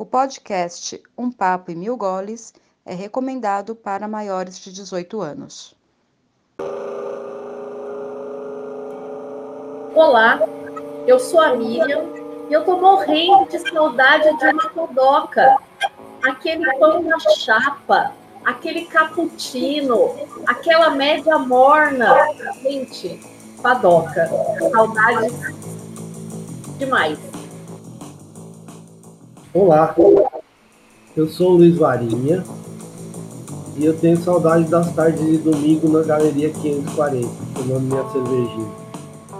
O podcast Um Papo e Mil Goles é recomendado para maiores de 18 anos. Olá, eu sou a Miriam e eu tô morrendo de saudade de uma codoca. Aquele pão na chapa, aquele cappuccino, aquela média morna. Gente, padoca. Saudade demais. Olá, eu sou o Luiz Varinha e eu tenho saudade das tardes de domingo na Galeria 540, tomando minha cervejinha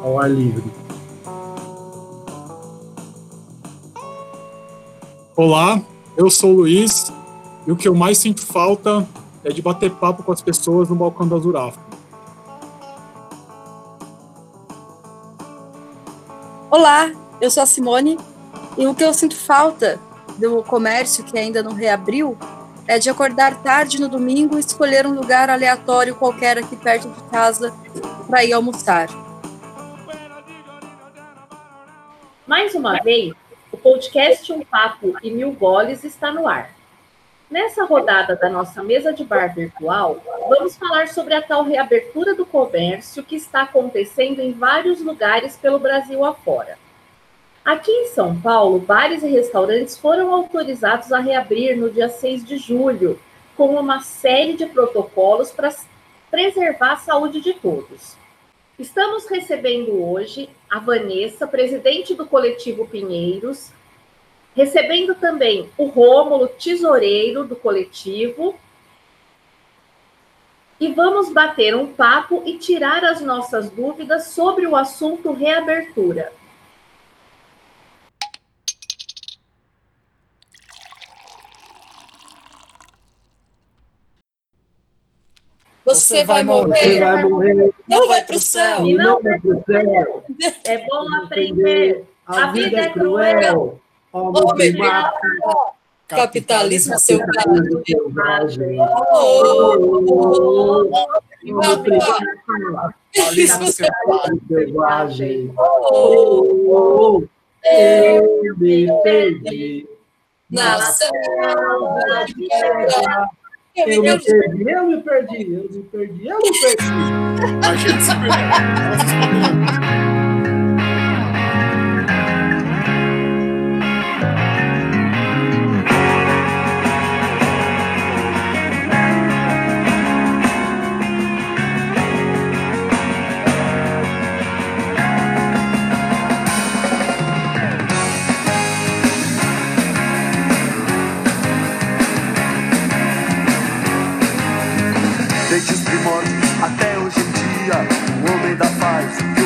ao ar livre. Olá, eu sou o Luiz e o que eu mais sinto falta é de bater papo com as pessoas no balcão da Zurafa. Olá, eu sou a Simone e o que eu sinto falta do comércio que ainda não reabriu é de acordar tarde no domingo e escolher um lugar aleatório qualquer aqui perto de casa para ir almoçar. Mais uma vez, o podcast Um Papo e Mil Goles está no ar. Nessa rodada da nossa mesa de bar virtual, vamos falar sobre a tal reabertura do comércio que está acontecendo em vários lugares pelo Brasil afora. Aqui em São Paulo, bares e restaurantes foram autorizados a reabrir no dia 6 de julho, com uma série de protocolos para preservar a saúde de todos. Estamos recebendo hoje a Vanessa, presidente do coletivo Pinheiros, recebendo também o Rômulo, tesoureiro do coletivo. E vamos bater um papo e tirar as nossas dúvidas sobre o assunto reabertura. Você vai morrer. vai morrer. Não vai para o céu. E não vai pro céu. É bom aprender. A vida é cruel. Homem mata. Capitalismo selvagem. selvagem. Oh, selvagem. Selvagem. Oh, Oh, eu me perdi. na selva de. Eu me perdi, eu me perdi, eu me perdi, eu me perdi. A gente se perdeu.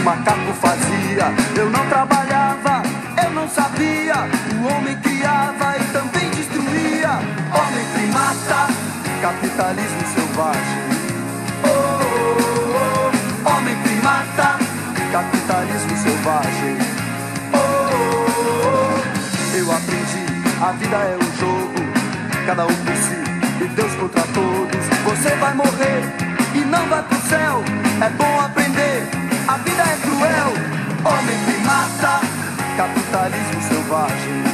macaco fazia. Eu não trabalhava, eu não sabia. O homem criava e também destruía. Homem primata, capitalismo selvagem. Oh, oh, oh. Homem primata, capitalismo selvagem. Oh. Eu aprendi, a vida é um jogo, cada um por si e Deus contra todos. Você vai morrer e não vai pro céu. É bom aprender, capitalismo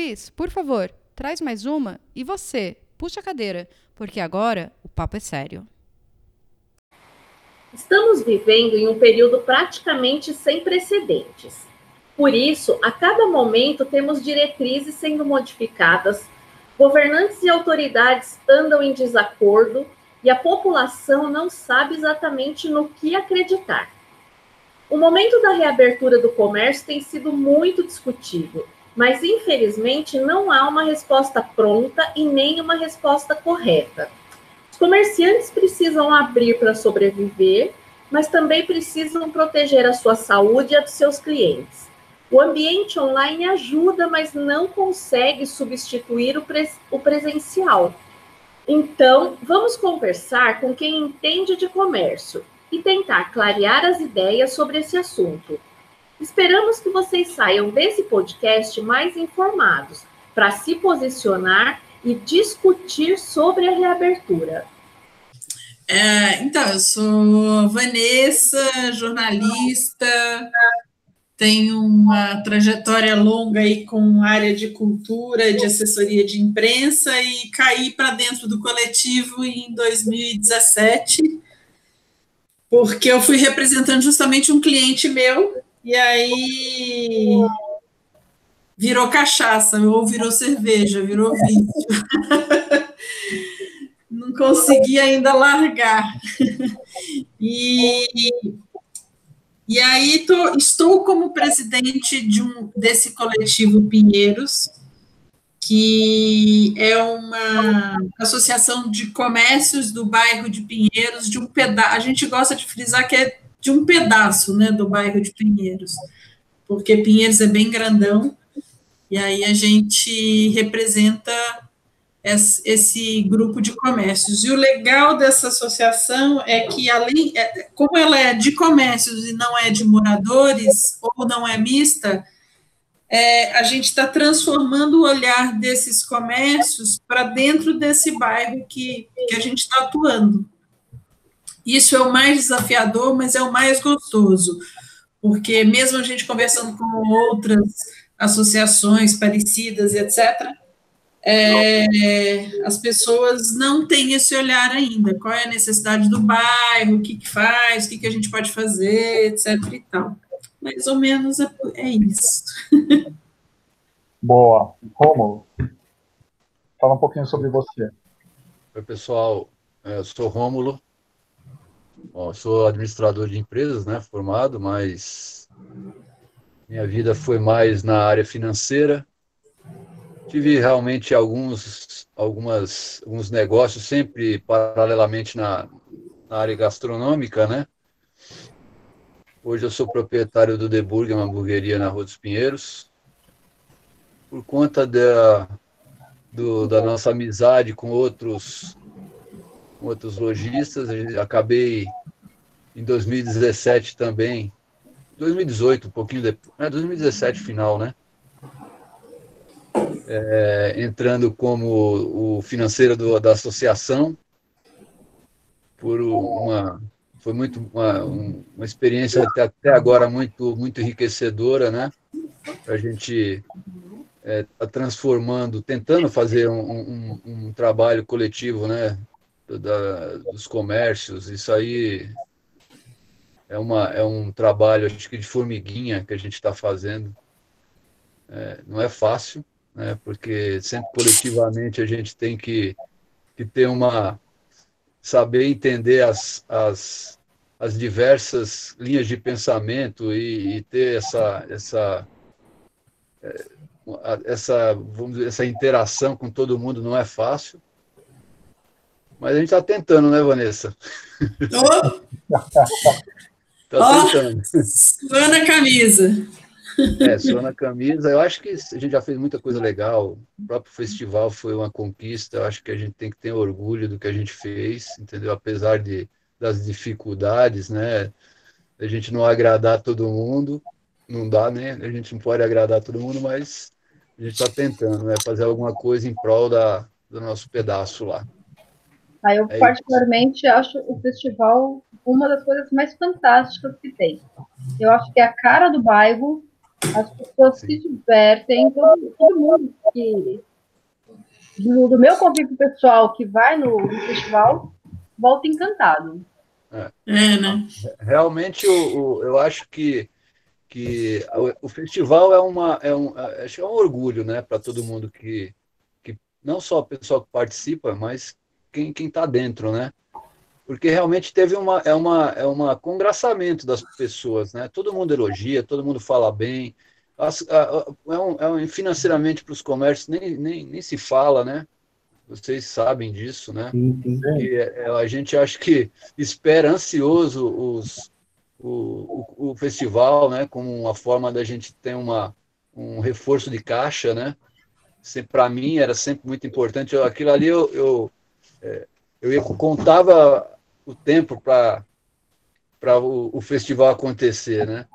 Luiz, por favor, traz mais uma e você, puxa a cadeira, porque agora o papo é sério. Estamos vivendo em um período praticamente sem precedentes. Por isso, a cada momento temos diretrizes sendo modificadas, governantes e autoridades andam em desacordo e a população não sabe exatamente no que acreditar. O momento da reabertura do comércio tem sido muito discutido, mas infelizmente não há uma resposta pronta e nem uma resposta correta. Os comerciantes precisam abrir para sobreviver, mas também precisam proteger a sua saúde e a dos seus clientes. O ambiente online ajuda, mas não consegue substituir o, pres o presencial. Então, vamos conversar com quem entende de comércio e tentar clarear as ideias sobre esse assunto. Esperamos que vocês saiam desse podcast mais informados para se posicionar e discutir sobre a reabertura. É, então, eu sou Vanessa, jornalista, tenho uma trajetória longa aí com área de cultura, de assessoria de imprensa e caí para dentro do coletivo em 2017, porque eu fui representando justamente um cliente meu e aí virou cachaça, ou virou cerveja, virou vício. Não consegui ainda largar. E, e aí tô, estou como presidente de um, desse coletivo Pinheiros, que é uma associação de comércios do bairro de Pinheiros, de um pedaço. A gente gosta de frisar que é de um pedaço né, do bairro de Pinheiros, porque Pinheiros é bem grandão, e aí a gente representa esse grupo de comércios. E o legal dessa associação é que, além, é, como ela é de comércios e não é de moradores, ou não é mista, é, a gente está transformando o olhar desses comércios para dentro desse bairro que, que a gente está atuando. Isso é o mais desafiador, mas é o mais gostoso, porque mesmo a gente conversando com outras associações parecidas, etc., é, as pessoas não têm esse olhar ainda. Qual é a necessidade do bairro, o que, que faz, o que, que a gente pode fazer, etc. e tal. Mais ou menos é, é isso. Boa. Romulo, fala um pouquinho sobre você. Oi, pessoal. É, eu sou Rômulo, Bom, sou administrador de empresas, né, formado, mas minha vida foi mais na área financeira. Tive realmente alguns, algumas, alguns negócios sempre paralelamente na, na área gastronômica, né? Hoje eu sou proprietário do The Burger, uma hamburgueria na Rua dos Pinheiros. Por conta da, do, da nossa amizade com outros com outros lojistas. Acabei em 2017 também, 2018, um pouquinho depois, é 2017 final, né? É, entrando como o financeiro do, da associação por uma foi muito uma, uma experiência até, até agora muito muito enriquecedora, né? A gente é, tá transformando, tentando fazer um, um, um trabalho coletivo, né? Da, dos comércios, isso aí é, uma, é um trabalho, acho que de formiguinha que a gente está fazendo. É, não é fácil, né, porque sempre coletivamente a gente tem que, que ter uma. saber entender as, as, as diversas linhas de pensamento e, e ter essa. essa é, essa, vamos dizer, essa interação com todo mundo não é fácil, mas a gente está tentando, né, Vanessa? Oh. tá tentando. suando a camisa. É, suando a camisa. Eu acho que a gente já fez muita coisa legal. O próprio festival foi uma conquista. Eu acho que a gente tem que ter orgulho do que a gente fez, entendeu? Apesar de, das dificuldades, né? A gente não agradar todo mundo. Não dá, né? A gente não pode agradar todo mundo, mas a gente está tentando, né? Fazer alguma coisa em prol da, do nosso pedaço lá. Tá? Eu, é particularmente, isso. acho o festival uma das coisas mais fantásticas que tem. Eu acho que é a cara do bairro, as pessoas Sim. se divertem, todo, todo mundo que. Do, do, meu convívio pessoal que vai no, no festival, volta encantado. É, é né? Realmente, eu, eu, eu acho que que o, o, festival é uma é um, é, acho que é um orgulho né para todo mundo que que não só o pessoal que participa mas quem está dentro, né? Porque realmente teve uma, é uma, é uma congraçamento das pessoas, né? Todo mundo elogia, todo mundo fala bem. As, a, a, é um, é um, financeiramente para os comércios nem, nem, nem se fala, né? Vocês sabem disso, né? E, é, a gente acha que espera ansioso os, o, o, o, festival, né? Como uma forma da gente ter uma, um reforço de caixa, né? Para mim era sempre muito importante. Eu, aquilo ali eu, eu, é, eu ia, contava o tempo para o, o festival acontecer, né?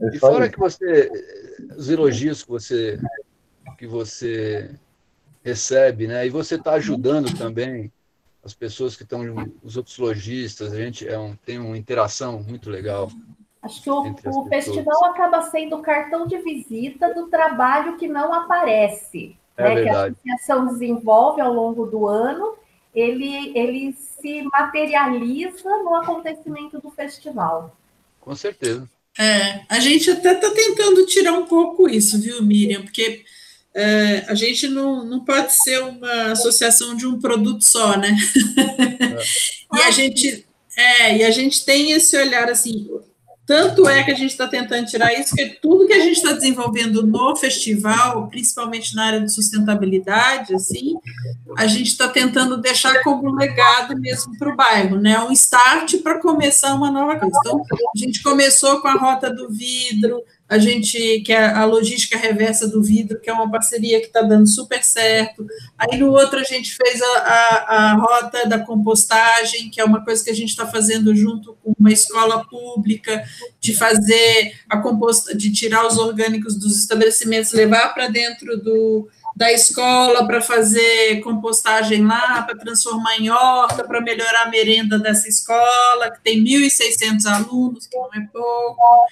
É e fora que você, os elogios que você, que você recebe, né? E você está ajudando também as pessoas que estão, os outros lojistas, a gente é um, tem uma interação muito legal. Acho que o, o festival acaba sendo o cartão de visita do trabalho que não aparece, é né? Verdade. Que a associação desenvolve ao longo do ano, ele, ele se materializa no acontecimento do festival. Com certeza. É, a gente até está tentando tirar um pouco isso, viu, Miriam? Porque é, a gente não, não pode ser uma associação de um produto só, né? É. e a gente é, e a gente tem esse olhar assim, tanto é que a gente está tentando tirar isso, que tudo que a gente está desenvolvendo no festival, principalmente na área de sustentabilidade, assim, a gente está tentando deixar como legado mesmo para o bairro, né? Um start para começar uma nova coisa. Então, a gente começou com a rota do vidro, a gente, que a logística reversa do vidro, que é uma parceria que está dando super certo. Aí no outro a gente fez a, a, a, rota da compostagem, que é uma coisa que a gente está fazendo junto com uma escola pública, de fazer a composta, de tirar os orgânicos dos estabelecimentos, levar para dentro do, da escola para fazer compostagem lá, para transformar em horta, para melhorar a merenda dessa escola, que tem 1.600 alunos, que não é pouco.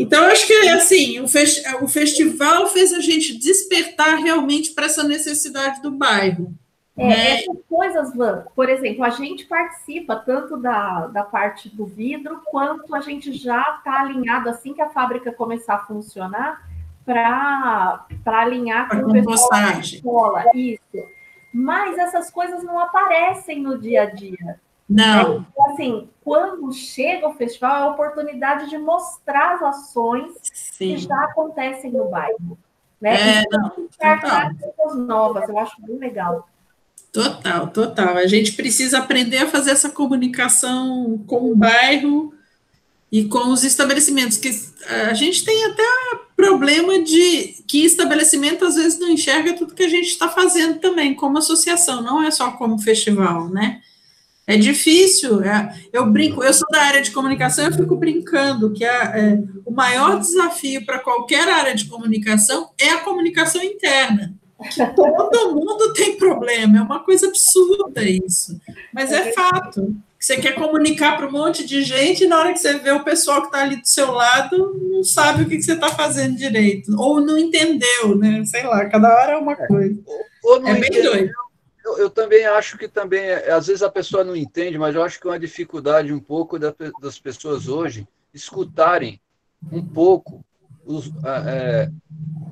Então, acho que assim, o, festi o festival fez a gente despertar realmente para essa necessidade do bairro. É, né? Essas coisas, Van, por exemplo, a gente participa tanto da, da parte do vidro, quanto a gente já está alinhado assim que a fábrica começar a funcionar para alinhar com o pessoal da escola. Isso. Mas essas coisas não aparecem no dia a dia. Não. Então, assim, quando chega o festival, é a oportunidade de mostrar as ações Sim. que já acontecem no bairro. Né? É, não, coisas novas, eu acho bem legal. Total, total. A gente precisa aprender a fazer essa comunicação com o bairro e com os estabelecimentos, que a gente tem até problema de que estabelecimento às vezes não enxerga tudo que a gente está fazendo também, como associação, não é só como festival, né? É difícil. É, eu brinco, eu sou da área de comunicação, eu fico brincando que é, o maior desafio para qualquer área de comunicação é a comunicação interna. Que todo mundo tem problema, é uma coisa absurda isso. Mas é fato. Você quer comunicar para um monte de gente e na hora que você vê o pessoal que está ali do seu lado, não sabe o que, que você está fazendo direito. Ou não entendeu, né? Sei lá, cada hora é uma é. coisa. é bem entendeu. doido eu, eu, também acho que também, às vezes a pessoa não entende, mas eu acho que é uma dificuldade um pouco da, das pessoas hoje escutarem um pouco os, é,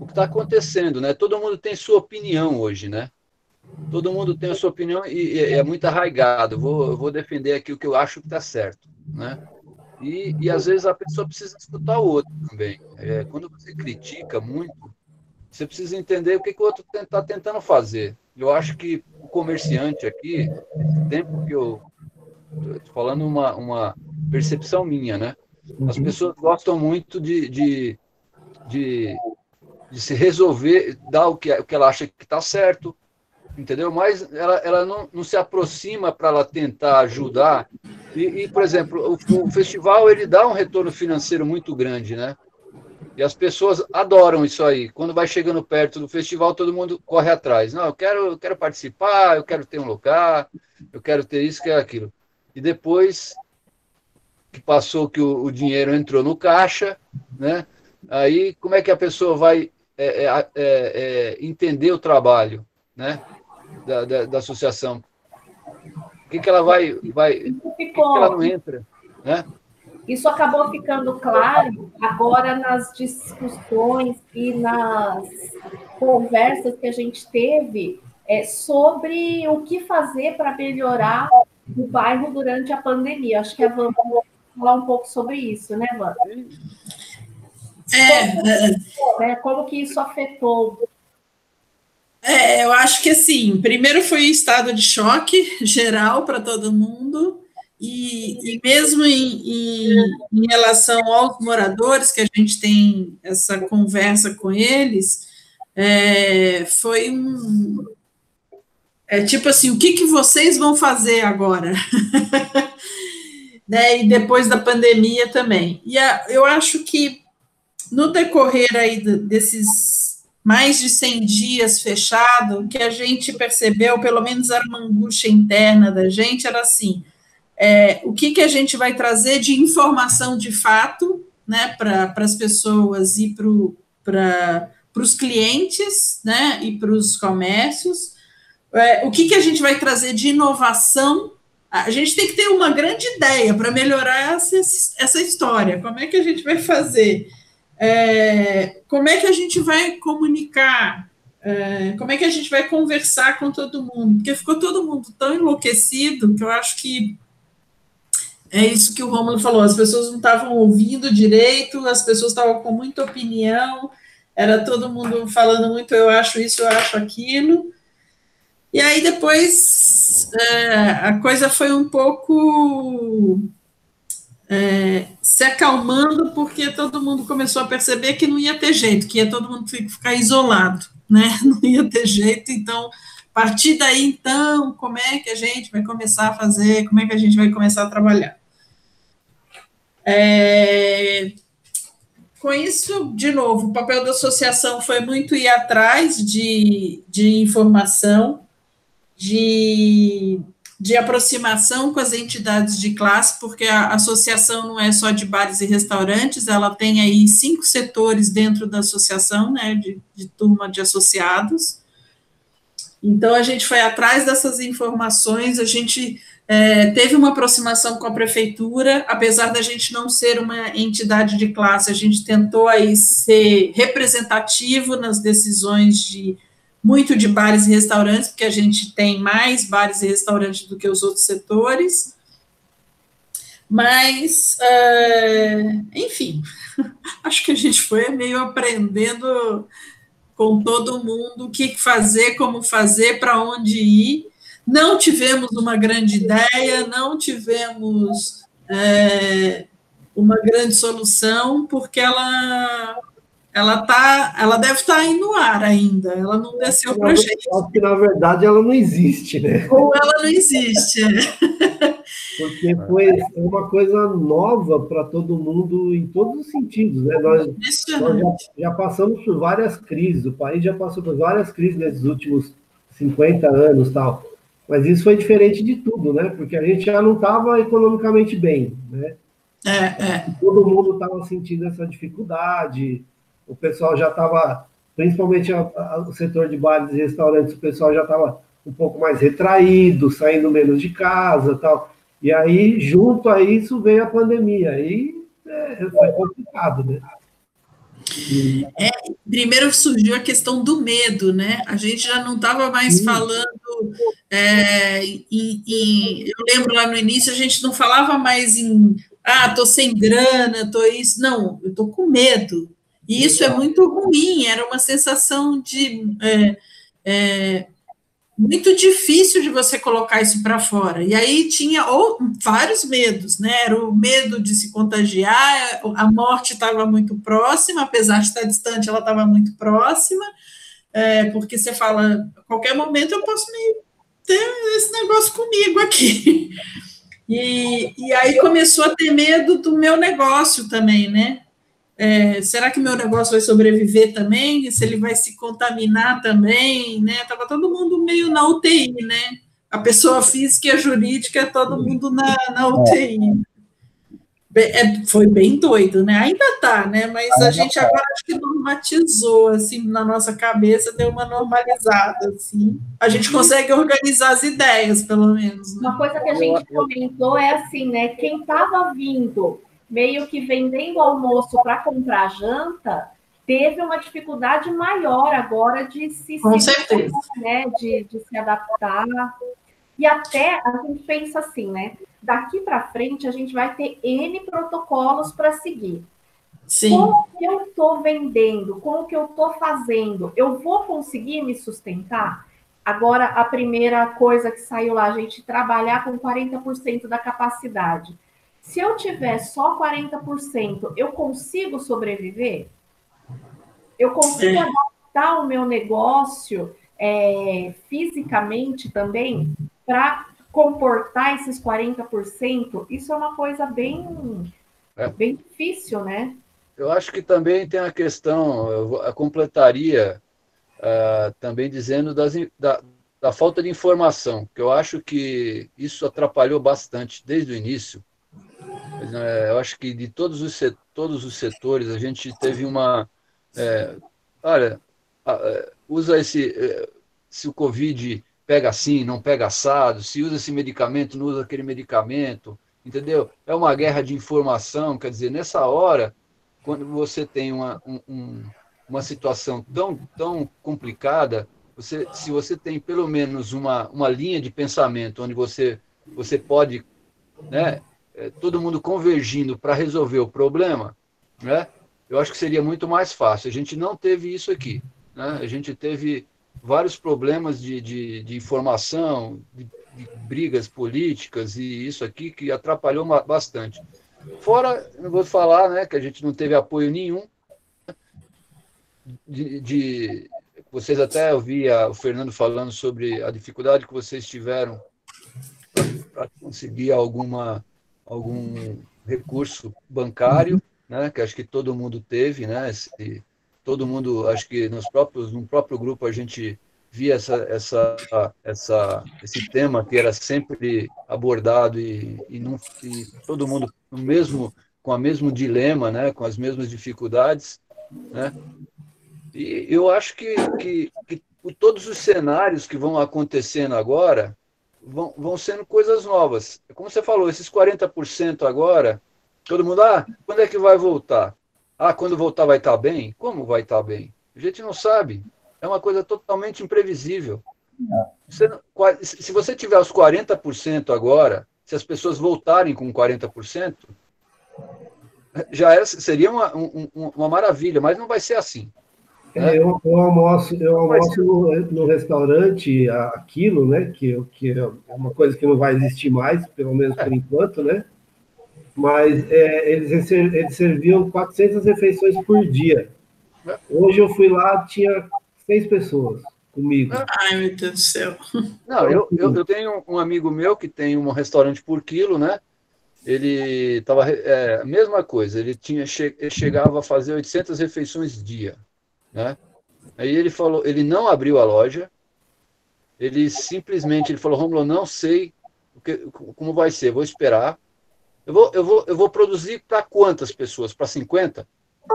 o que está acontecendo, né? Todo mundo tem sua opinião hoje, né? Todo mundo tem a sua opinião e, e é muito arraigado. Vou, vou defender aqui o que eu acho que está certo, né? E, e às vezes a pessoa precisa escutar o outro também. É, quando você critica muito, você precisa entender o que, que o outro está tentando fazer. Eu acho que o comerciante aqui, esse tempo que eu estou falando uma, uma percepção minha, né? As uhum. pessoas gostam muito de, de, de, de se resolver, dar o que, o que ela acha que está certo, entendeu? Mas ela, ela não, não se aproxima para ela tentar ajudar. E, e, por exemplo, o, o festival ele dá um retorno financeiro muito grande, né? E as pessoas adoram isso aí. Quando vai chegando perto do festival, todo mundo corre atrás. Não, eu quero, eu quero participar, eu quero ter um lugar, eu quero ter isso, quero aquilo. E depois que passou que o, o dinheiro entrou no caixa, né? Aí como é que a pessoa vai é, é, é, é entender o trabalho, né? Da, da, da associação? O que, que ela vai, vai? Que, que ela não entra, né? Isso acabou ficando claro agora nas discussões e nas conversas que a gente teve é, sobre o que fazer para melhorar o bairro durante a pandemia. Acho que a Van vai falar um pouco sobre isso, né, Van? É, como, né, como que isso afetou é, eu acho que assim, primeiro foi estado de choque geral para todo mundo, e, e mesmo em, em, em, relação aos moradores, que a gente tem essa conversa com eles, é, foi um. É tipo assim, o que, que vocês vão fazer agora? né, e depois da pandemia também. E a, eu acho que no decorrer aí desses mais de 100 dias fechado, que a gente percebeu, pelo menos era uma angústia interna da gente, era assim, é, o que, que a gente vai trazer de informação de fato, né, para as pessoas e para os clientes, né, e para os comércios, é, o que, que a gente vai trazer de inovação a gente tem que ter uma grande ideia para melhorar essa, essa história. Como é que a gente vai fazer? É, como é que a gente vai comunicar? É, como é que a gente vai conversar com todo mundo? Porque ficou todo mundo tão enlouquecido que eu acho que é isso que o Romulo falou: as pessoas não estavam ouvindo direito, as pessoas estavam com muita opinião, era todo mundo falando muito, eu acho isso, eu acho aquilo. E aí depois é, a coisa foi um pouco é, se acalmando, porque todo mundo começou a perceber que não ia ter jeito, que ia todo mundo ficar isolado, né? Não ia ter jeito, então, a partir daí, então, como é que a gente vai começar a fazer, como é que a gente vai começar a trabalhar? É, com isso, de novo, o papel da associação foi muito ir atrás de, de informação, de de aproximação com as entidades de classe, porque a associação não é só de bares e restaurantes, ela tem aí cinco setores dentro da associação, né, de, de turma de associados. Então, a gente foi atrás dessas informações, a gente é, teve uma aproximação com a prefeitura, apesar da gente não ser uma entidade de classe, a gente tentou aí ser representativo nas decisões de muito de bares e restaurantes, porque a gente tem mais bares e restaurantes do que os outros setores. Mas, uh, enfim, acho que a gente foi meio aprendendo com todo mundo o que fazer, como fazer, para onde ir. Não tivemos uma grande ideia, não tivemos é, uma grande solução, porque ela ela tá, ela deve estar tá no ar ainda, ela não desceu para gente. Acho que na verdade ela não existe, né? Ou ela não existe. Porque foi uma coisa nova para todo mundo em todos os sentidos, né? Nós, nós já, já, passamos por várias crises, o país já passou por várias crises nesses últimos 50 anos, tal. Mas isso foi diferente de tudo, né? Porque a gente já não estava economicamente bem, né? É, é. Todo mundo estava sentindo essa dificuldade o pessoal já estava, principalmente a, a, o setor de bares e restaurantes, o pessoal já estava um pouco mais retraído, saindo menos de casa tal. E aí, junto a isso, veio a pandemia. Aí é, foi complicado, né? É, primeiro surgiu a questão do medo, né? A gente já não estava mais falando é, em, em, Eu lembro lá no início, a gente não falava mais em ah, tô sem grana, tô isso. Não, eu tô com medo. E isso é muito ruim, era uma sensação de. É, é, muito difícil de você colocar isso para fora. E aí tinha ou, vários medos, né? Era o medo de se contagiar, a morte estava muito próxima, apesar de estar distante, ela estava muito próxima, é, porque você fala, a qualquer momento eu posso me ter esse negócio comigo aqui. E, e aí começou a ter medo do meu negócio também, né? É, será que meu negócio vai sobreviver também? Se ele vai se contaminar também, né? Tava todo mundo meio na UTI, né? A pessoa física e a jurídica, todo mundo na, na UTI. É, foi bem doido, né? Ainda tá, né? Mas a gente agora acho que normatizou, assim, na nossa cabeça, deu uma normalizada, assim. A gente consegue organizar as ideias, pelo menos. Né? Uma coisa que a gente comentou é assim, né? Quem estava vindo meio que vendendo almoço para comprar janta, teve uma dificuldade maior agora de se, Com se certeza. né, de, de se adaptar. E até a gente pensa assim, né? Daqui para frente a gente vai ter N protocolos para seguir. Sim. Como que eu estou vendendo? Como que eu estou fazendo? Eu vou conseguir me sustentar? Agora, a primeira coisa que saiu lá, a gente trabalhar com 40% da capacidade. Se eu tiver só 40%, eu consigo sobreviver? Eu consigo É. adaptar o meu negócio é, fisicamente também para comportar esses 40%? Isso é uma coisa bem, É. bem difícil, né? Eu acho que também tem a questão, eu completaria ah, também dizendo das da, da falta de informação, que eu acho que isso atrapalhou bastante desde o início. Eh, Eu acho que de todos os, todos os setores a gente teve uma. eh, olha, eh, usa esse. eh, se o Covid pega assim, não pega assado, se usa esse medicamento, não usa aquele medicamento, entendeu? É uma guerra de informação, quer dizer, nessa hora quando você tem uma, um- um- uma situação tão, tão complicada, você, se você tem pelo menos uma, uma linha de pensamento onde você, você pode, né, é, todo mundo convergindo para resolver o problema, né, eu acho que seria muito mais fácil. A gente não teve isso aqui. Né? A gente teve vários problemas de, de, de informação, de, de brigas políticas e isso aqui que atrapalhou bastante. Fora, eu vou falar, né, que a gente não teve apoio nenhum de, de- vocês até ouvia o Fernando falando sobre a dificuldade que vocês tiveram para conseguir alguma algum recurso bancário, né, que acho que todo mundo teve, né, esse, todo mundo, acho que nos próprios no próprio grupo a gente via essa essa essa esse tema que era sempre abordado e, e, não, e todo mundo no mesmo com o mesmo dilema, né, com as mesmas dificuldades, né? E eu acho que, que, que todos os cenários que vão acontecendo agora vão, vão sendo coisas novas. Como você falou, esses 40% agora, todo mundo, ah, quando é que vai voltar? Ah, quando voltar vai estar bem? Como vai estar bem? A gente não sabe. É uma coisa totalmente imprevisível. Você se você tiver os 40% agora, se as pessoas voltarem com 40%, já era, seria uma, um- um- uma maravilha, mas não vai ser assim. É, eu, eu almoço, eu almoço no, no restaurante a- aquilo, né? Que, que é uma coisa que não vai existir mais, pelo menos por enquanto, né? Mas é, eles, eles serviam 400 refeições por dia. Hoje eu fui lá, tinha seis pessoas comigo. Ai, meu Deus do céu. Não, eu, eu, eu tenho um amigo meu que tem um restaurante por quilo, né? Ele estava é, a mesma coisa. Ele tinha che- ele chegava a fazer 800 refeições dia, né? Aí ele falou, ele não abriu a loja. Ele simplesmente ele falou, Romulo, não sei o que, como vai ser, vou esperar. Eu vou, eu vou, eu vou produzir para quantas pessoas? Para 50?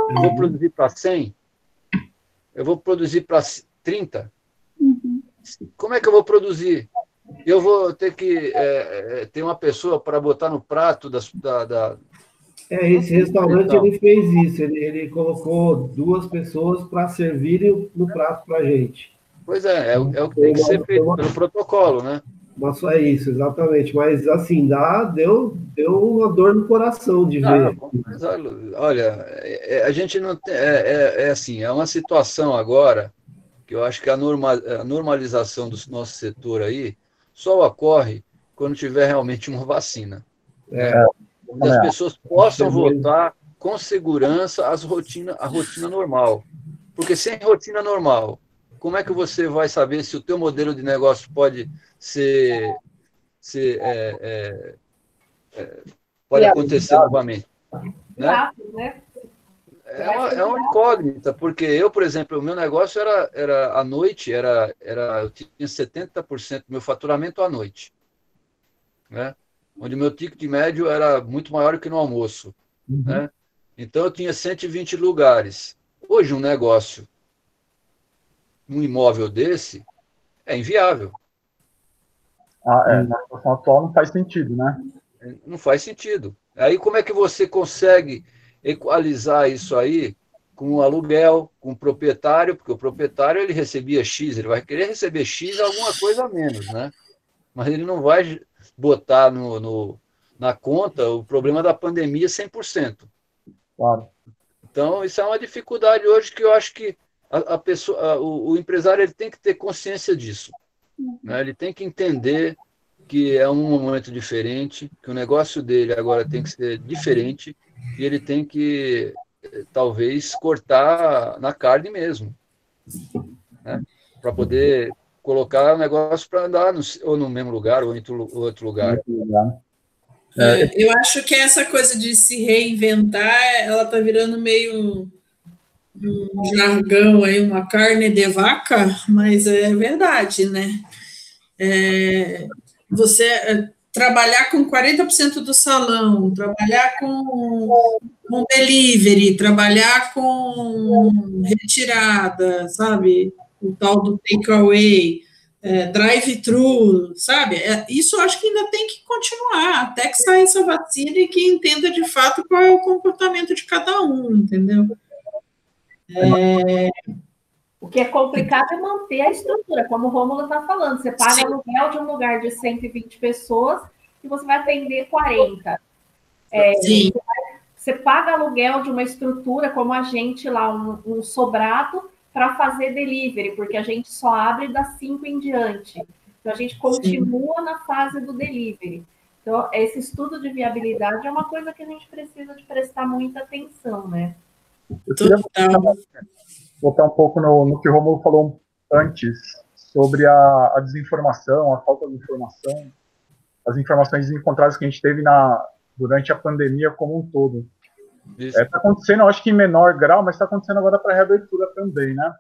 Eu vou produzir para 100? Eu vou produzir para 30? Como é que eu vou produzir? Eu vou ter que é, é, ter uma pessoa para botar no prato das, da, da- É, esse restaurante Então. ele fez isso, ele, ele colocou duas pessoas para servirem no prato para a gente. Pois é, é, o- é o que tem que ser feito pelo protocolo, né? Mas só é isso, exatamente. Mas assim, dá, deu, deu uma dor no coração de Ah, ver. mas olha, olha, é- é- a gente não tem, é, é- é assim, é uma situação agora que eu acho que a, norma, a normalização do nosso setor aí só ocorre quando tiver realmente uma vacina. É. né? Onde as É. pessoas possam voltar com segurança às rotina, a rotina normal. Porque sem rotina normal, como é que você vai saber se o teu modelo de negócio pode ser, ser é, é, é, pode acontecer novamente? Né? Né? É uma, é uma incógnita, porque eu, por exemplo, o meu negócio era, era à noite, era, era, eu tinha 70% do meu faturamento à noite. Né? Onde o meu ticket médio era muito maior que no almoço. Né? Então eu tinha 120 lugares. Hoje um negócio, um imóvel desse, é inviável. Ah, é, na situação atual não faz sentido, né? Não faz sentido. Aí como é que você consegue equalizar isso aí com o aluguel, com o proprietário, porque o proprietário ele recebia X, ele vai querer receber X alguma coisa a menos, né? Mas ele não vai botar no, no na conta o problema da pandemia 100%. Claro. Então, isso é uma dificuldade hoje que eu acho que a, a pessoa, a, o, o, empresário ele tem que ter consciência disso. Né? Ele tem que entender que é um momento diferente, que o negócio dele agora tem que ser diferente e ele tem que talvez cortar na carne mesmo, né? para poder colocar o negócio para andar no, ou no mesmo lugar ou em outro lugar. É, eu acho que essa coisa de se reinventar, ela está virando meio um jargão aí, uma carne de vaca, mas é verdade, né? É, você é, trabalhar com 40% do salão, trabalhar com, com delivery, trabalhar com retirada, sabe? O tal do takeaway, é, drive-thru, sabe? É, isso eu acho que ainda tem que continuar, até que saia essa vacina e que entenda de fato qual é o comportamento de cada um, entendeu? É... O que é complicado é manter a estrutura, como o Rômulo está falando. Você paga Sim. aluguel de um lugar de 120 pessoas e você vai atender 40. É, Sim. Você, vai, você, paga aluguel de uma estrutura como a gente lá, um, um sobrado, para fazer delivery, porque a gente só abre das 5 em diante. Então, a gente continua Sim. na fase do delivery. Então, esse estudo de viabilidade é uma coisa que a gente precisa de prestar muita atenção, né? Eu queria voltar um pouco no, no que o Romulo falou antes, sobre a, a, desinformação, a falta de informação, as informações encontradas que a gente teve na, durante a pandemia como um todo. Está é, tá acontecendo, acho que em menor grau, mas está acontecendo agora para a reabertura também, né?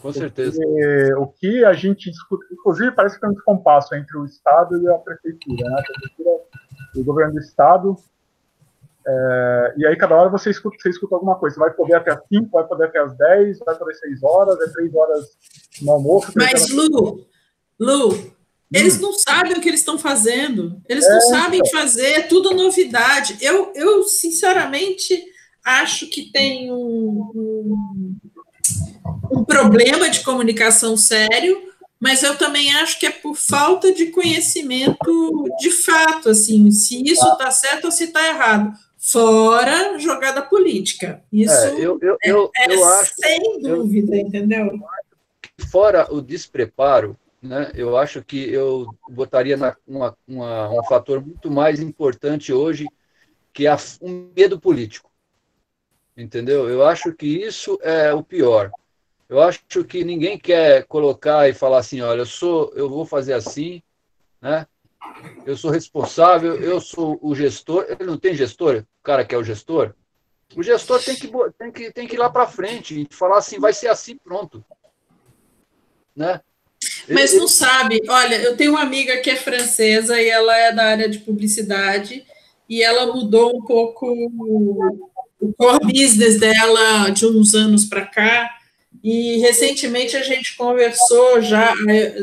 Com certeza. Porque, o que a gente discute, inclusive parece que é um descompasso entre o Estado e a Prefeitura, né? A Prefeitura, o governo do Estado é, e aí, cada hora você escuta, você escuta alguma coisa. Você vai poder até as 5, vai poder até as 10, vai poder 6 horas, é 3 horas no almoço. Mas, Lu, Lu. Eles não sabem o que eles estão fazendo. Eles é, não sabem então. fazer, é tudo novidade. Eu, eu, sinceramente, acho que tem um, um, um problema de comunicação sério mas eu também acho que é por falta de conhecimento de fato, assim, se isso está certo ou se está errado fora jogada política. Isso é, eu, eu, é, eu, é eu acho, sem dúvida, entendeu? Fora o despreparo, né, eu acho que eu botaria na, uma, uma, um fator muito mais importante hoje, que é o um medo político. Entendeu? Eu acho que isso é o pior. Eu acho que ninguém quer colocar e falar assim, olha, eu sou, eu vou fazer assim, né? eu sou responsável, eu sou o gestor. Ele não tem gestor, o cara que é o gestor. O gestor tem que, tem que, tem que ir lá para frente e falar assim, vai ser assim, pronto. Né? Mas não sabe, olha, eu tenho uma amiga que é francesa e ela é da área de publicidade e ela mudou um pouco o core business dela de uns anos para cá e recentemente a gente conversou já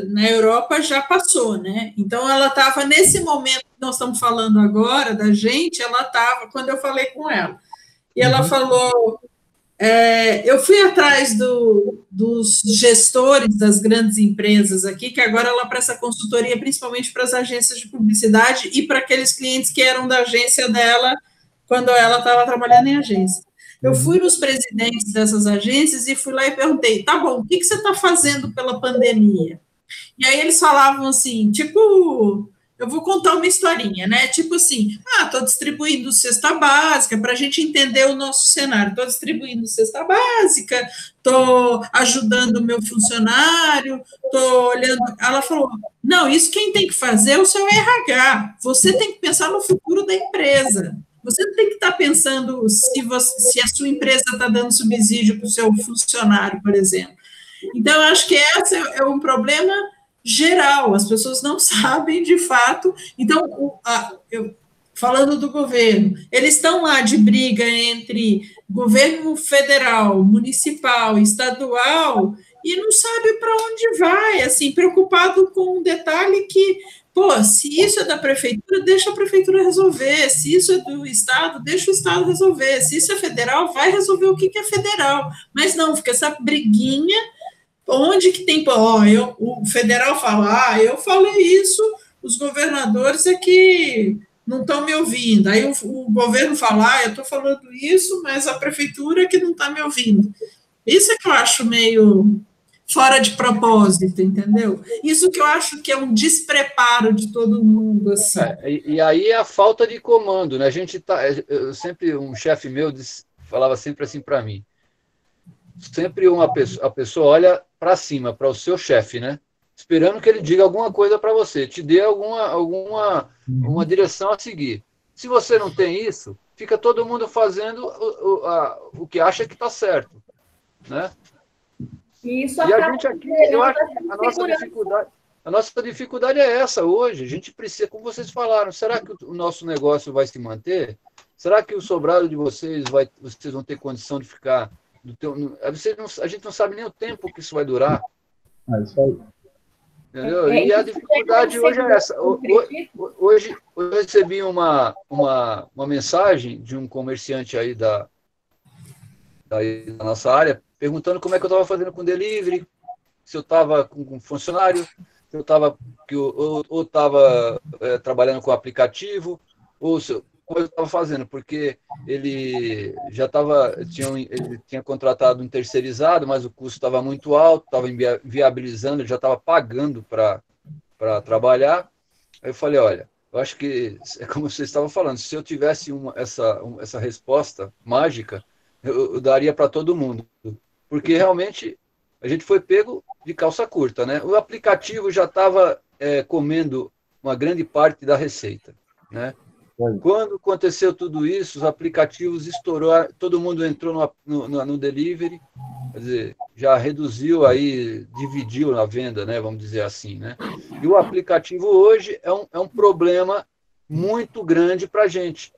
na Europa já passou, né? Então ela estava nesse momento que nós estamos falando agora da gente, ela estava quando eu falei com ela e ela uhum. falou é, eu fui atrás do, dos gestores das grandes empresas aqui, que agora ela presta consultoria principalmente para as agências de publicidade e para aqueles clientes que eram da agência dela quando ela estava trabalhando em agência. Eu fui nos presidentes dessas agências e fui lá e perguntei: tá bom, o que, que você está fazendo pela pandemia? E aí eles falavam assim, tipo, eu vou contar uma historinha, né? Tipo assim, ah, estou distribuindo cesta básica para a gente entender o nosso cenário. Estou distribuindo cesta básica, estou ajudando o meu funcionário, estou olhando. Ela falou: não, isso quem tem que fazer é o seu RH. Você tem que pensar no futuro da empresa. Você tem que estar pensando se, você, se a sua empresa está dando subsídio para o seu funcionário, por exemplo. Então, acho que esse é um problema geral, as pessoas não sabem de fato. Então, o, a, eu, falando do governo, eles estão lá de briga entre governo federal, municipal, estadual, e não sabe para onde vai, assim, preocupado com um detalhe que, pô, se isso é da prefeitura, deixa a prefeitura resolver, se isso é do estado, deixa o estado resolver, se isso é federal, vai resolver o que, que é federal, mas não, fica essa briguinha, onde que tem, eu, o federal fala, ah, eu falei isso, os governadores é que não estão me ouvindo, aí o, o governo fala, ah, eu estou falando isso, mas a prefeitura é que não está me ouvindo. Isso é que eu acho meio fora de propósito, entendeu? Isso que eu acho que é um despreparo de todo mundo, assim. É, e, e, aí é a falta de comando, né? A gente tá, é, eu sempre um chefe meu disse, falava sempre assim para mim. Sempre uma pessoa, a pessoa olha para cima, para o seu chefe, né? Esperando que ele diga alguma coisa para você, te dê alguma alguma uma direção a seguir. Se você não tem isso, fica todo mundo fazendo o, o, a, o que acha que está certo, né? E isso e a gente aqui, eu acho a nossa dificuldade, a nossa dificuldade é essa hoje. A gente precisa, como vocês falaram, será que o nosso negócio vai se manter? Será que o sobrado de vocês vai, vocês vão ter condição de ficar teu, não, a gente não sabe nem o tempo que isso vai durar. É isso aí. Entendeu? É, e a dificuldade hoje é essa. Hoje, hoje eu recebi uma, uma, uma mensagem de um comerciante aí da, da, da nossa área perguntando como é que eu estava fazendo com delivery, se eu estava com, com funcionário, se eu estava ou estava é, trabalhando com aplicativo, ou se, como eu estava fazendo, porque ele já estava, tinha, ele tinha contratado um terceirizado, mas o custo estava muito alto, estava viabilizando, ele já estava pagando para trabalhar. Aí eu falei, olha, eu acho que, é como você estava falando, se eu tivesse uma, essa, uma, essa resposta mágica, eu, eu daria para todo mundo porque realmente a gente foi pego de calça curta, né? O aplicativo já estava é, comendo uma grande parte da receita, né? Quando aconteceu tudo isso, os aplicativos estouraram, todo mundo entrou no, no, no, delivery, quer dizer, já reduziu aí, dividiu na venda, né? Vamos dizer assim, né? E o aplicativo hoje é um, é um problema muito grande para a gente.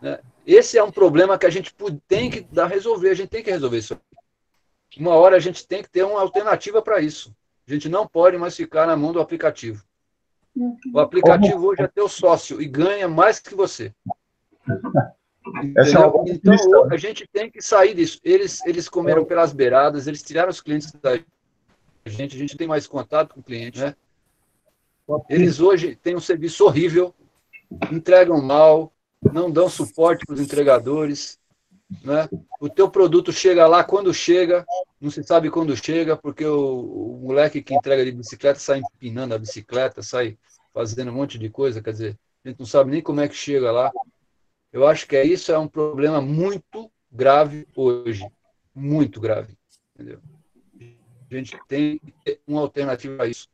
Né? Esse é um problema que a gente tem que dar, resolver, a gente tem que resolver isso. Uma hora a gente tem que ter uma alternativa para isso. A gente não pode mais ficar na mão do aplicativo. O aplicativo hoje é teu sócio e ganha mais que você. É então a gente tem que sair disso. Eles, eles comeram pelas beiradas, eles tiraram os clientes da gente, a gente tem mais contato com o cliente, né? Eles hoje têm um serviço horrível, entregam mal, não dão suporte para os entregadores, né? O teu produto chega lá quando chega, não se sabe quando chega, porque o, o, moleque que entrega de bicicleta sai empinando a bicicleta, sai fazendo um monte de coisa, quer dizer, a gente não sabe nem como é que chega lá. Eu acho que é isso é um problema muito grave hoje, muito grave, entendeu? A gente tem uma alternativa a isso.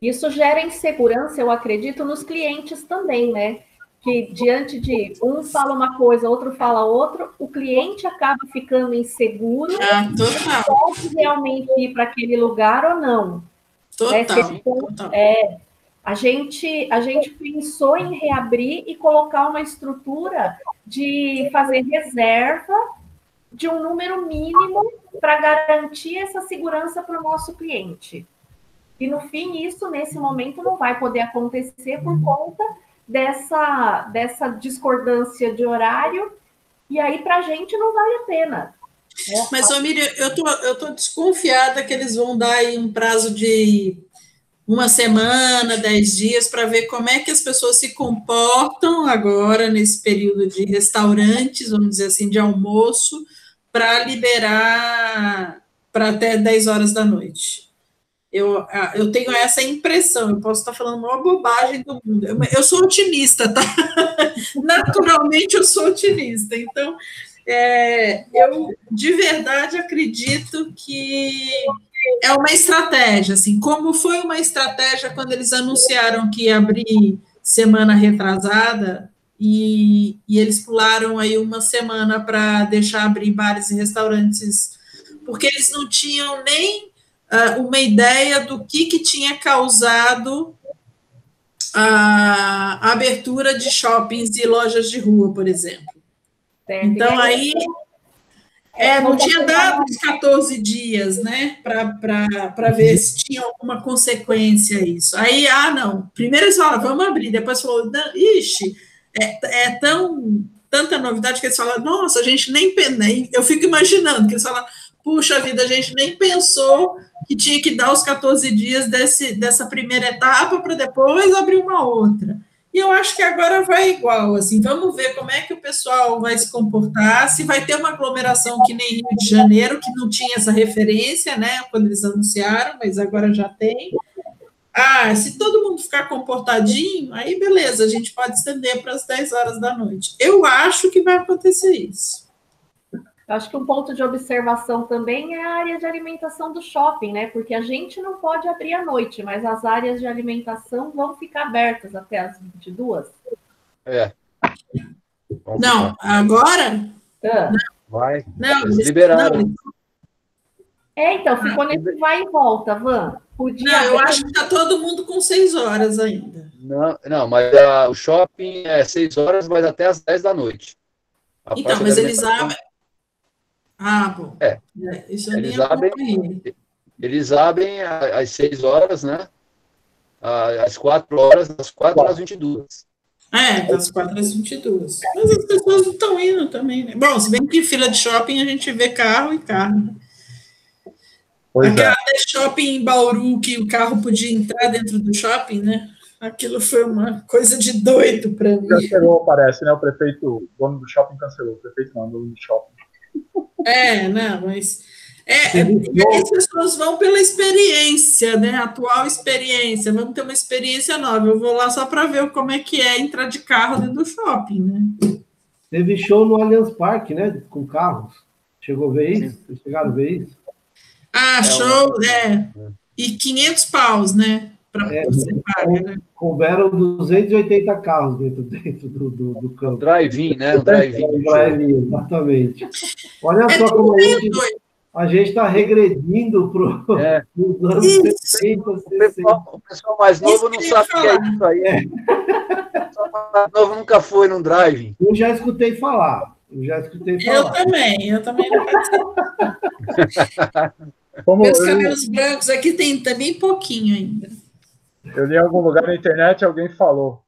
Isso gera insegurança, eu acredito, nos clientes também, né? Que diante de um fala uma coisa, outro fala outra, o cliente acaba ficando inseguro ah, total. pode realmente ir para aquele lugar ou não. Total, né? total. É, a gente, a gente pensou em reabrir e colocar uma estrutura de fazer reserva de um número mínimo para garantir essa segurança para o nosso cliente. E no fim, isso nesse momento não vai poder acontecer por conta dessa, dessa discordância de horário, e aí para a gente não vale a pena. Né? Mas, Miriam, eu tô, eu tô desconfiada que eles vão dar aí um prazo de uma semana, dez dias, para ver como é que as pessoas se comportam agora nesse período de restaurantes, vamos dizer assim, de almoço, para liberar para até 10 horas da noite. Eu, eu tenho essa impressão, eu posso estar falando uma bobagem do mundo. Eu, eu sou otimista, tá? Naturalmente eu sou otimista. Então, é, eu de verdade acredito que é uma estratégia, assim, como foi uma estratégia quando eles anunciaram que ia abrir semana retrasada e, e eles pularam aí uma semana para deixar abrir bares e restaurantes, porque eles não tinham nem uh, uma ideia do que, que tinha causado a, abertura de shoppings e lojas de rua, por exemplo. Então, aí É, não tinha dado os 14 dias, né, para ver se tinha alguma consequência isso. Aí, ah, não. Primeiro eles falaram, vamos abrir. Depois falou, ixi, é, é tão tanta novidade que eles falam, nossa, a gente nem, nem eu fico imaginando que eles falam, puxa vida, a gente nem pensou que tinha que dar os 14 dias desse, dessa primeira etapa para depois abrir uma outra. E eu acho que agora vai igual, assim, vamos ver como é que o pessoal vai se comportar, se vai ter uma aglomeração que nem Rio de Janeiro, que não tinha essa referência, né, quando eles anunciaram, mas agora já tem. Ah, se todo mundo ficar comportadinho, aí beleza, a gente pode estender para as 10 horas da noite. Eu acho que vai acontecer isso. Eu acho que um ponto de observação também é a área de alimentação do shopping, né? Porque a gente não pode abrir à noite, mas as áreas de alimentação vão ficar abertas até as 22. É. Vamos não, ficar. agora? Ah. Vai. Não, eles liberaram. Não. É, então, ficou nesse vai e volta, Van. Podia não, eu acho que está todo mundo com seis horas ainda. Não, não mas a, o shopping é seis horas, mas até as dez da noite. A então, mas eles abrem ah, bom. É. é isso eles, abrem, eles abrem às 6 horas, né? Às 4 horas, das 4 às 22. É, das 4 às 22. Mas as pessoas não estão indo também, né? Bom, se bem que em fila de shopping a gente vê carro e carro. Pois Aquela é. shopping em Bauru que o carro podia entrar dentro do shopping, né? Aquilo foi uma coisa de doido para mim. Cancelou, parece, né? O prefeito, o dono do shopping cancelou. O prefeito não, o dono do shopping. É, não, mas. É, e as pessoas vão pela experiência, né? Atual experiência. Vamos ter uma experiência nova. Eu vou lá só para ver como é que é entrar de carro dentro do shopping, né? Teve show no Allianz Parque, né? Com carros. Chegou a ver isso? Vocês chegaram a ver isso? Ah, é show, é. E 500 paus, né? Para é, você pagar, né? Couberam 280 carros dentro, dentro do, do, do campo. Drive-in, né? Um drive-in. drive exatamente. Olha é só como a gente, a gente está regredindo para é. os anos isso. 60, 60. O pessoal, o pessoal mais novo isso não sabe o que é isso aí. É. O pessoal mais novo nunca foi num drive. Eu já escutei falar. Eu já escutei falar. Eu também, eu também nunca Como Meus cabelos brancos aqui tem também pouquinho ainda. Eu li em algum lugar na internet alguém falou.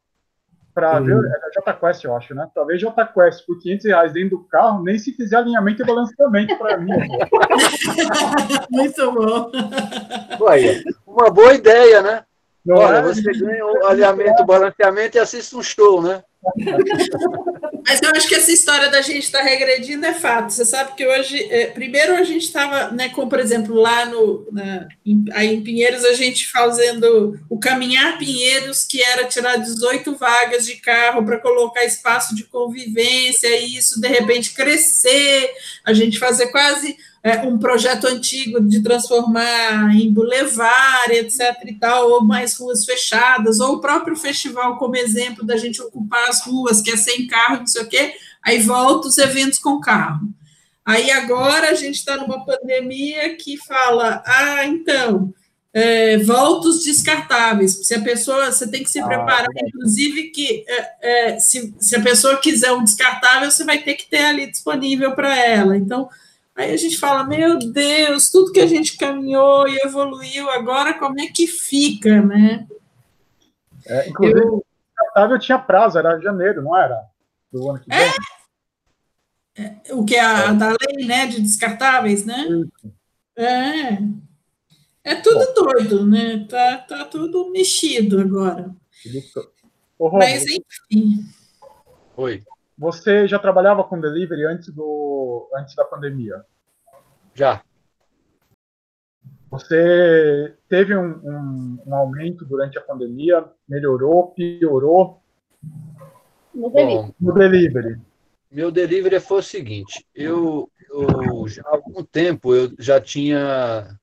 Para uhum. ver, é Jota Quest, eu acho, né? Para ver Jota Quest por 500 reais dentro do carro, nem se fizer alinhamento e balanceamento para mim. Muito bom. Ué, uma boa ideia, né? Não Olha, é? você ganha o alinhamento, balanceamento e assiste um show, né? Mas eu acho que essa história da gente estar tá regredindo é fato. Você sabe que hoje, é, primeiro a gente estava, né, como por exemplo, lá no, na, em, aí em Pinheiros, a gente fazendo o Caminhar Pinheiros, que era tirar 18 vagas de carro para colocar espaço de convivência, e isso de repente crescer, a gente fazer quase é, um projeto antigo de transformar em bulevar, etc. e tal, ou mais ruas fechadas, ou o próprio festival como exemplo da gente ocupar as ruas, que é sem carro, não sei o quê, aí volta os eventos com carro. Aí agora a gente está numa pandemia que fala, ah, então, é, volta os descartáveis. Se a pessoa, você tem que se ah, preparar, é. inclusive que é, é, se, se a pessoa quiser um descartável, você vai ter que ter ali disponível para ela. Então, Aí a gente fala, meu Deus, tudo que a gente caminhou e evoluiu, agora como é que fica, né? É, inclusive, eu... o descartável tinha prazo, era janeiro, não era? Do ano que vem. É, é o que é a, da lei, né, de descartáveis, né? É. É tudo Bom. doido, né? Tá, tá tudo mexido agora. Ô, Mas, enfim. Oi. Você já trabalhava com delivery antes, do, antes da pandemia? Já. Você teve um, um, um aumento durante a pandemia? Melhorou? Piorou? No delivery. no delivery. Meu delivery foi o seguinte: eu, eu já há algum tempo eu já tinha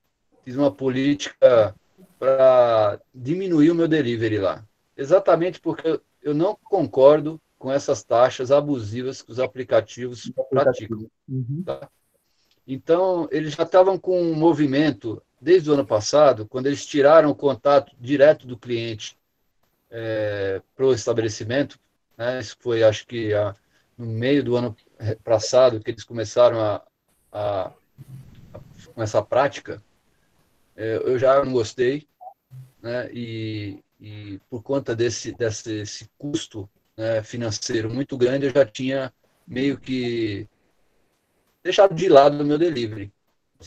fiz uma política para diminuir o meu delivery lá. Exatamente porque eu não concordo com essas taxas abusivas que os aplicativos praticam. Uhum. Tá? Então, eles já estavam com um movimento, desde o ano passado, quando eles tiraram o contato direto do cliente é, para o estabelecimento, né? isso foi, acho que, a, no meio do ano passado, que eles começaram a, a, a, com essa prática, é, eu já não gostei, né? E, e por conta desse, desse custo né, financeiro muito grande, eu já tinha meio que deixado de lado o meu delivery.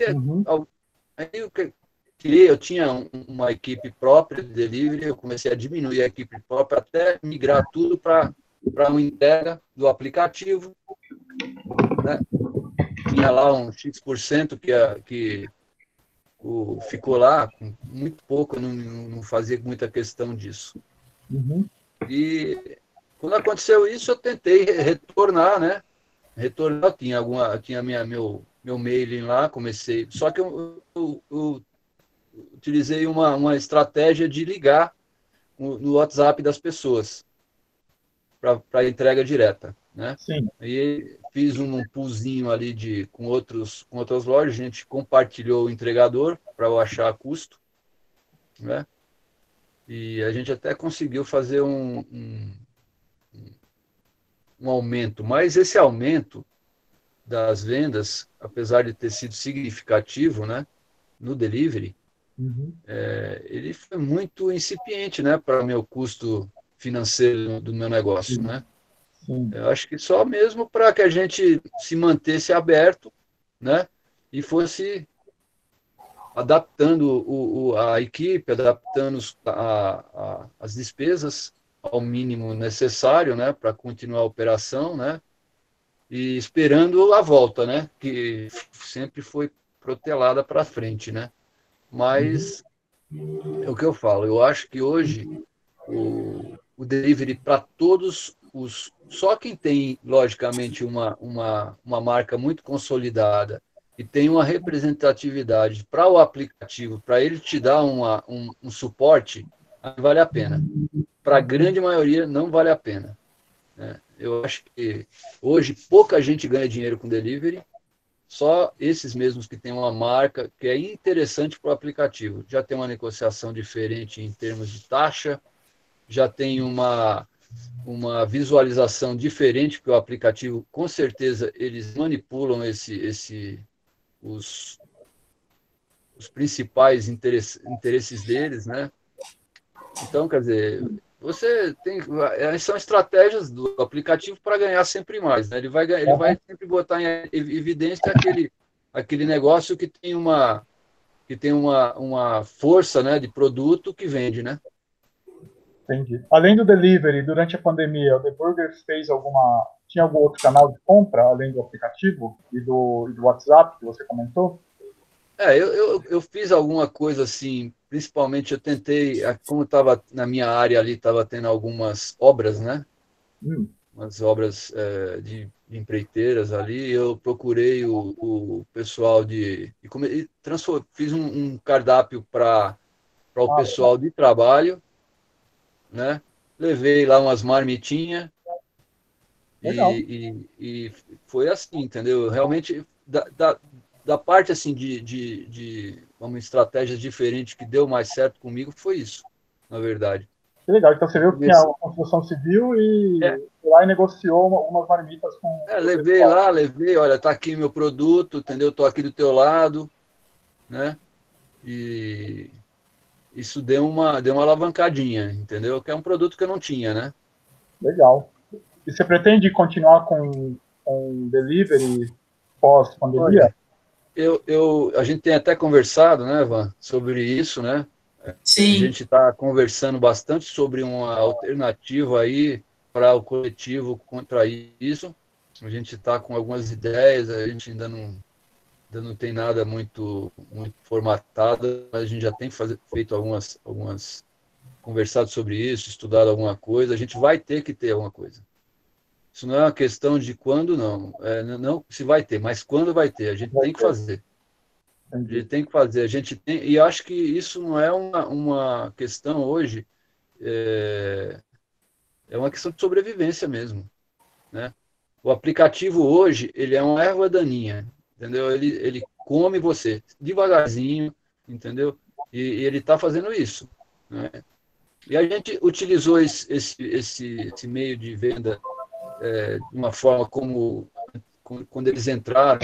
Uhum. Aí eu eu tinha uma equipe própria de delivery, eu comecei a diminuir a equipe própria até migrar tudo para uma entrega do aplicativo. Né? Tinha lá um X% que, que o, ficou lá, muito pouco, eu não, não fazia muita questão disso. Uhum. E quando aconteceu isso, eu tentei retornar, né? Retornar, tinha alguma, tinha minha, meu, meu mailing lá, comecei. Só que eu, eu, eu utilizei uma, uma estratégia de ligar no WhatsApp das pessoas para entrega direta, né? Sim. Aí fiz um poolzinho ali de com outros com outras lojas, a gente compartilhou o entregador para eu achar custo, né? E a gente até conseguiu fazer um, um, um aumento, mas esse aumento das vendas, apesar de ter sido significativo, né, no delivery, Uhum. É, ele foi muito incipiente, né, para o meu custo financeiro do meu negócio, Sim. né? Sim. Eu acho que só mesmo para que a gente se mantesse aberto, né, e fosse adaptando o, o, a equipe, adaptando a, a, as despesas ao mínimo necessário, né, para continuar a operação, né, e esperando a volta, né, que sempre foi protelada para frente, né. Mas é o que eu falo, eu acho que hoje o, o delivery para todos os. Só quem tem, logicamente, uma, uma, uma marca muito consolidada e tem uma representatividade para o aplicativo, para ele te dar uma, um, um suporte, vale a pena. Para a grande maioria, não vale a pena. Né? Eu acho que hoje pouca gente ganha dinheiro com delivery só esses mesmos que têm uma marca que é interessante para o aplicativo. Já tem uma negociação diferente em termos de taxa, já tem uma, uma visualização diferente, porque o aplicativo, com certeza, eles manipulam esse, esse, os, os principais interesses, interesses deles, né? Então, quer dizer, você tem é, são estratégias do aplicativo para ganhar sempre mais né? ele vai ele vai sempre botar em evidência aquele aquele negócio que tem uma que tem uma, uma força né de produto que vende né? Entendi. Além do delivery durante a pandemia o The Burger fez alguma tinha algum outro canal de compra além do aplicativo e do, e do WhatsApp que você comentou é eu, eu, eu fiz alguma coisa assim principalmente eu tentei, como estava na minha área ali, estava tendo algumas obras, né? Hum. Umas obras é, de, de, empreiteiras ali, eu procurei o, o pessoal de. E, come, e transform, fiz um, um cardápio para o ah, pessoal de trabalho, né? Levei lá umas marmitinhas. E, e, e, foi assim, entendeu? Realmente, da, da, da parte assim de, de, de uma estratégia diferente que deu mais certo comigo foi isso, na verdade. Que legal, então você viu que tinha uma construção civil e é. lá e negociou uma, umas marmitas com. É, levei lá, levei, olha, tá aqui meu produto, entendeu? Tô aqui do teu lado, né? E isso deu uma, deu uma alavancadinha, entendeu? Que é um produto que eu não tinha, né? Legal. E você pretende continuar com, com delivery pós-pandemia? Eu, eu, a gente tem até conversado, né, Van, sobre isso, né? Sim. A gente está conversando bastante sobre uma alternativa aí para o coletivo contra isso. A gente está com algumas ideias, a gente ainda não, ainda não tem nada muito, muito formatado, mas a gente já tem faz, feito algumas, algumas conversado sobre isso, estudado alguma coisa. A gente vai ter que ter alguma coisa. Isso não é uma questão de quando, não. É, não se vai ter, mas quando vai ter. A gente vai tem que fazer. A gente tem que fazer. A gente tem, e acho que isso não é uma, uma questão hoje, é, é uma questão de sobrevivência mesmo. Né? O aplicativo hoje, ele é uma erva daninha, entendeu? Ele, ele come você devagarzinho, entendeu? E, e ele está fazendo isso. Né? E a gente utilizou esse, esse, esse, esse meio de venda é, de uma forma como quando eles entraram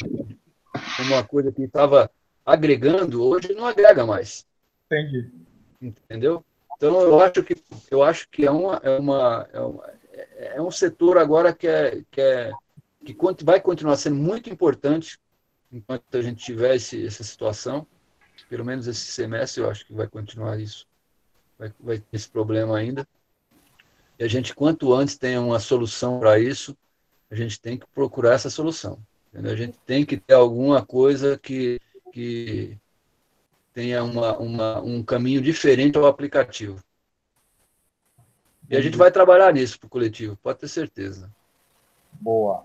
como uma coisa que estava agregando, hoje não agrega mais. Entendi. Entendeu? Então eu acho que eu acho que é uma é uma é, uma, é um setor agora que é que é que vai continuar sendo muito importante enquanto a gente tiver esse, essa situação, pelo menos esse semestre eu acho que vai continuar isso, vai, vai ter esse problema ainda. E a gente quanto antes tenha uma solução para isso, a gente tem que procurar essa solução. Entendeu? A gente tem que ter alguma coisa que, que tenha uma, uma, um caminho diferente ao aplicativo. E a gente vai trabalhar nisso para o coletivo, pode ter certeza. Boa.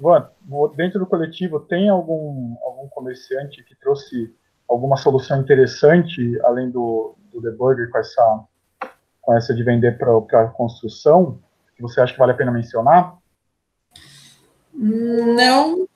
Ivan, dentro do coletivo, tem algum, algum comerciante que trouxe alguma solução interessante, além do, do debugger, com essa, com essa de vender para a construção, que você acha que vale a pena mencionar? Não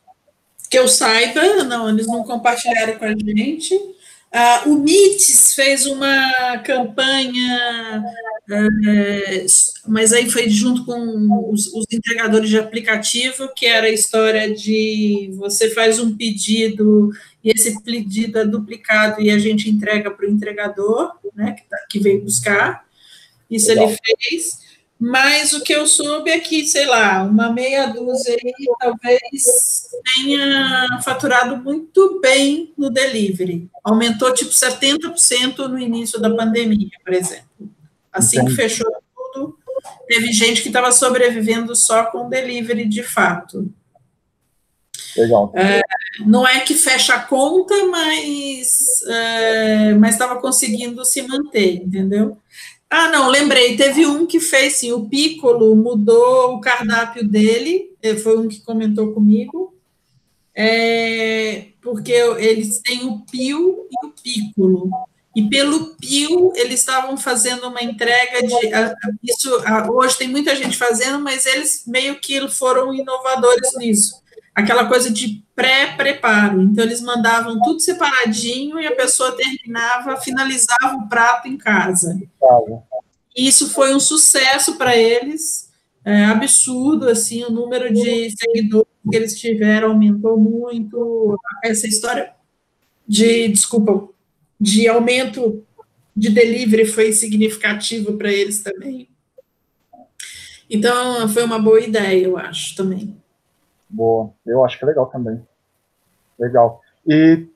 que eu saiba, não, eles não compartilharam com a gente. Uh, o MITS fez uma campanha, uh, mas aí foi junto com os, os, entregadores de aplicativo, que era a história de você faz um pedido e esse pedido é duplicado e a gente entrega para o entregador, né, que, tá, que veio buscar. Isso Legal. ele fez. Mas o que eu soube é que, sei lá, uma meia dúzia aí talvez tenha faturado muito bem no delivery. Aumentou tipo 70% no início da pandemia, por exemplo. Assim Entendi. que fechou tudo, teve gente que estava sobrevivendo só com delivery de fato. Legal. É, não é que fecha a conta, mas é, mas estava conseguindo se manter, entendeu? Ah, não, lembrei, teve um que fez sim, o Piccolo mudou o cardápio dele, eh, foi um que comentou comigo, é, porque eles têm o Pio e o Piccolo, e pelo Pio eles estavam fazendo uma entrega de, isso hoje tem muita gente fazendo, mas eles meio que foram inovadores nisso, aquela coisa de pré-preparo, então eles mandavam tudo separadinho e a pessoa terminava, finalizava o prato em casa. E isso foi um sucesso para eles, é, absurdo, assim, o número de seguidores que eles tiveram aumentou muito, essa história de, desculpa, de aumento de delivery foi significativo para eles também. Então, foi uma boa ideia, eu acho, também. Boa, eu acho que é legal também. Legal. E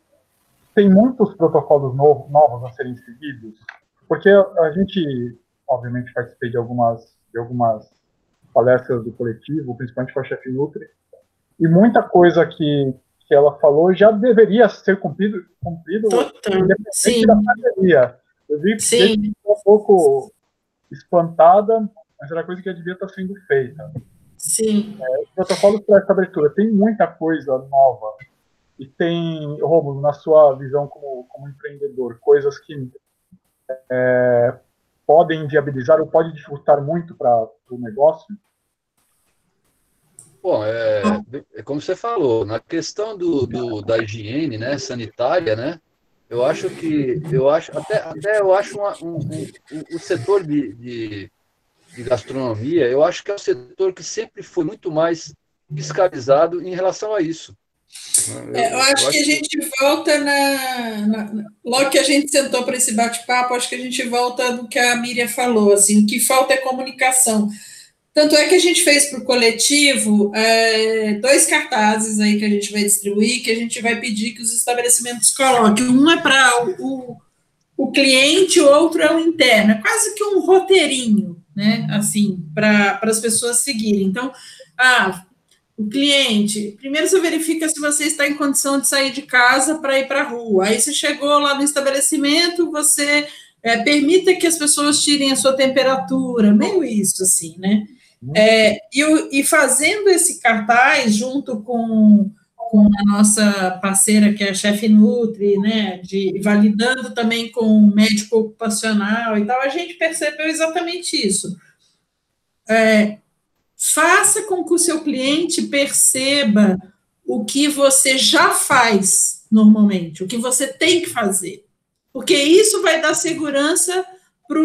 tem muitos protocolos novos, novos a serem seguidos, porque a gente, obviamente, participei de algumas, de algumas palestras do coletivo, principalmente com a chefe Nutri, e muita coisa que, que ela falou já deveria ser cumprido, cumprido independente da pandemia. Eu vi que um pouco espantada, mas era coisa que devia estar sendo feita. Sim. É, os protocolos para essa abertura tem muita coisa nova. E tem, Romulo, na sua visão como, como empreendedor, coisas que é, podem viabilizar ou podem dificultar muito para o negócio? Bom, é, é, como você falou, na questão do, do, da higiene, né, sanitária, né, eu acho que, eu acho, até, até eu acho uma, um, um, o setor de, de de gastronomia, eu acho que é um setor que sempre foi muito mais fiscalizado em relação a isso. Eu, é, eu, acho, eu que acho a gente volta na, na, Logo que a gente sentou para esse bate-papo, acho que a gente volta no que a Miriam falou. Assim, o que falta é comunicação. Tanto é que a gente fez para o coletivo é, dois cartazes aí que a gente vai distribuir, que a gente vai pedir que os estabelecimentos coloquem. Um é para o, o cliente, o outro é o interno. É quase que um roteirinho né? Assim, para as pessoas seguirem. Então, ah, o cliente, primeiro você verifica se você está em condição de sair de casa para ir para a rua. Aí você chegou lá no estabelecimento, você é, permita que as pessoas tirem a sua temperatura, meio isso, assim, né? É, e, e fazendo esse cartaz junto com com a nossa parceira, que é a chefe Nutri, né, de, validando também com o médico ocupacional e tal, a gente percebeu exatamente isso. É, faça com que o seu cliente perceba o que você já faz normalmente, o que você tem que fazer, porque isso vai dar segurança para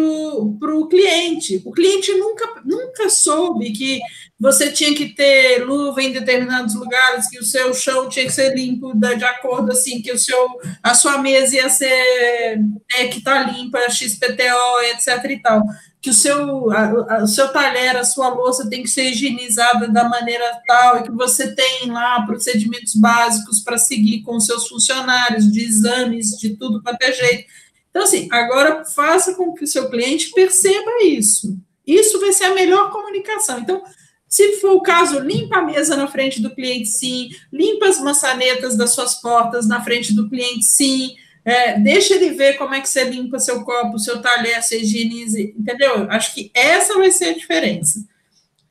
o cliente. O cliente nunca, nunca soube que você tinha que ter luva em determinados lugares, que o seu chão tinha que ser limpo de acordo assim, que o seu, a sua mesa ia ser é, que está limpa, XPTO, etc. e tal. Que o seu, a, a, o seu talher, a sua louça tem que ser higienizada da maneira tal, e que você tem lá procedimentos básicos para seguir com seus funcionários, de exames, de tudo para ter jeito então, assim, agora faça com que o seu cliente perceba isso. Isso vai ser a melhor comunicação. Então, se for o caso, limpa a mesa na frente do cliente, sim. Limpa as maçanetas das suas portas na frente do cliente, sim. É, deixa ele ver como é que você limpa seu copo, seu talher, você higieniza, entendeu? Acho que essa vai ser a diferença.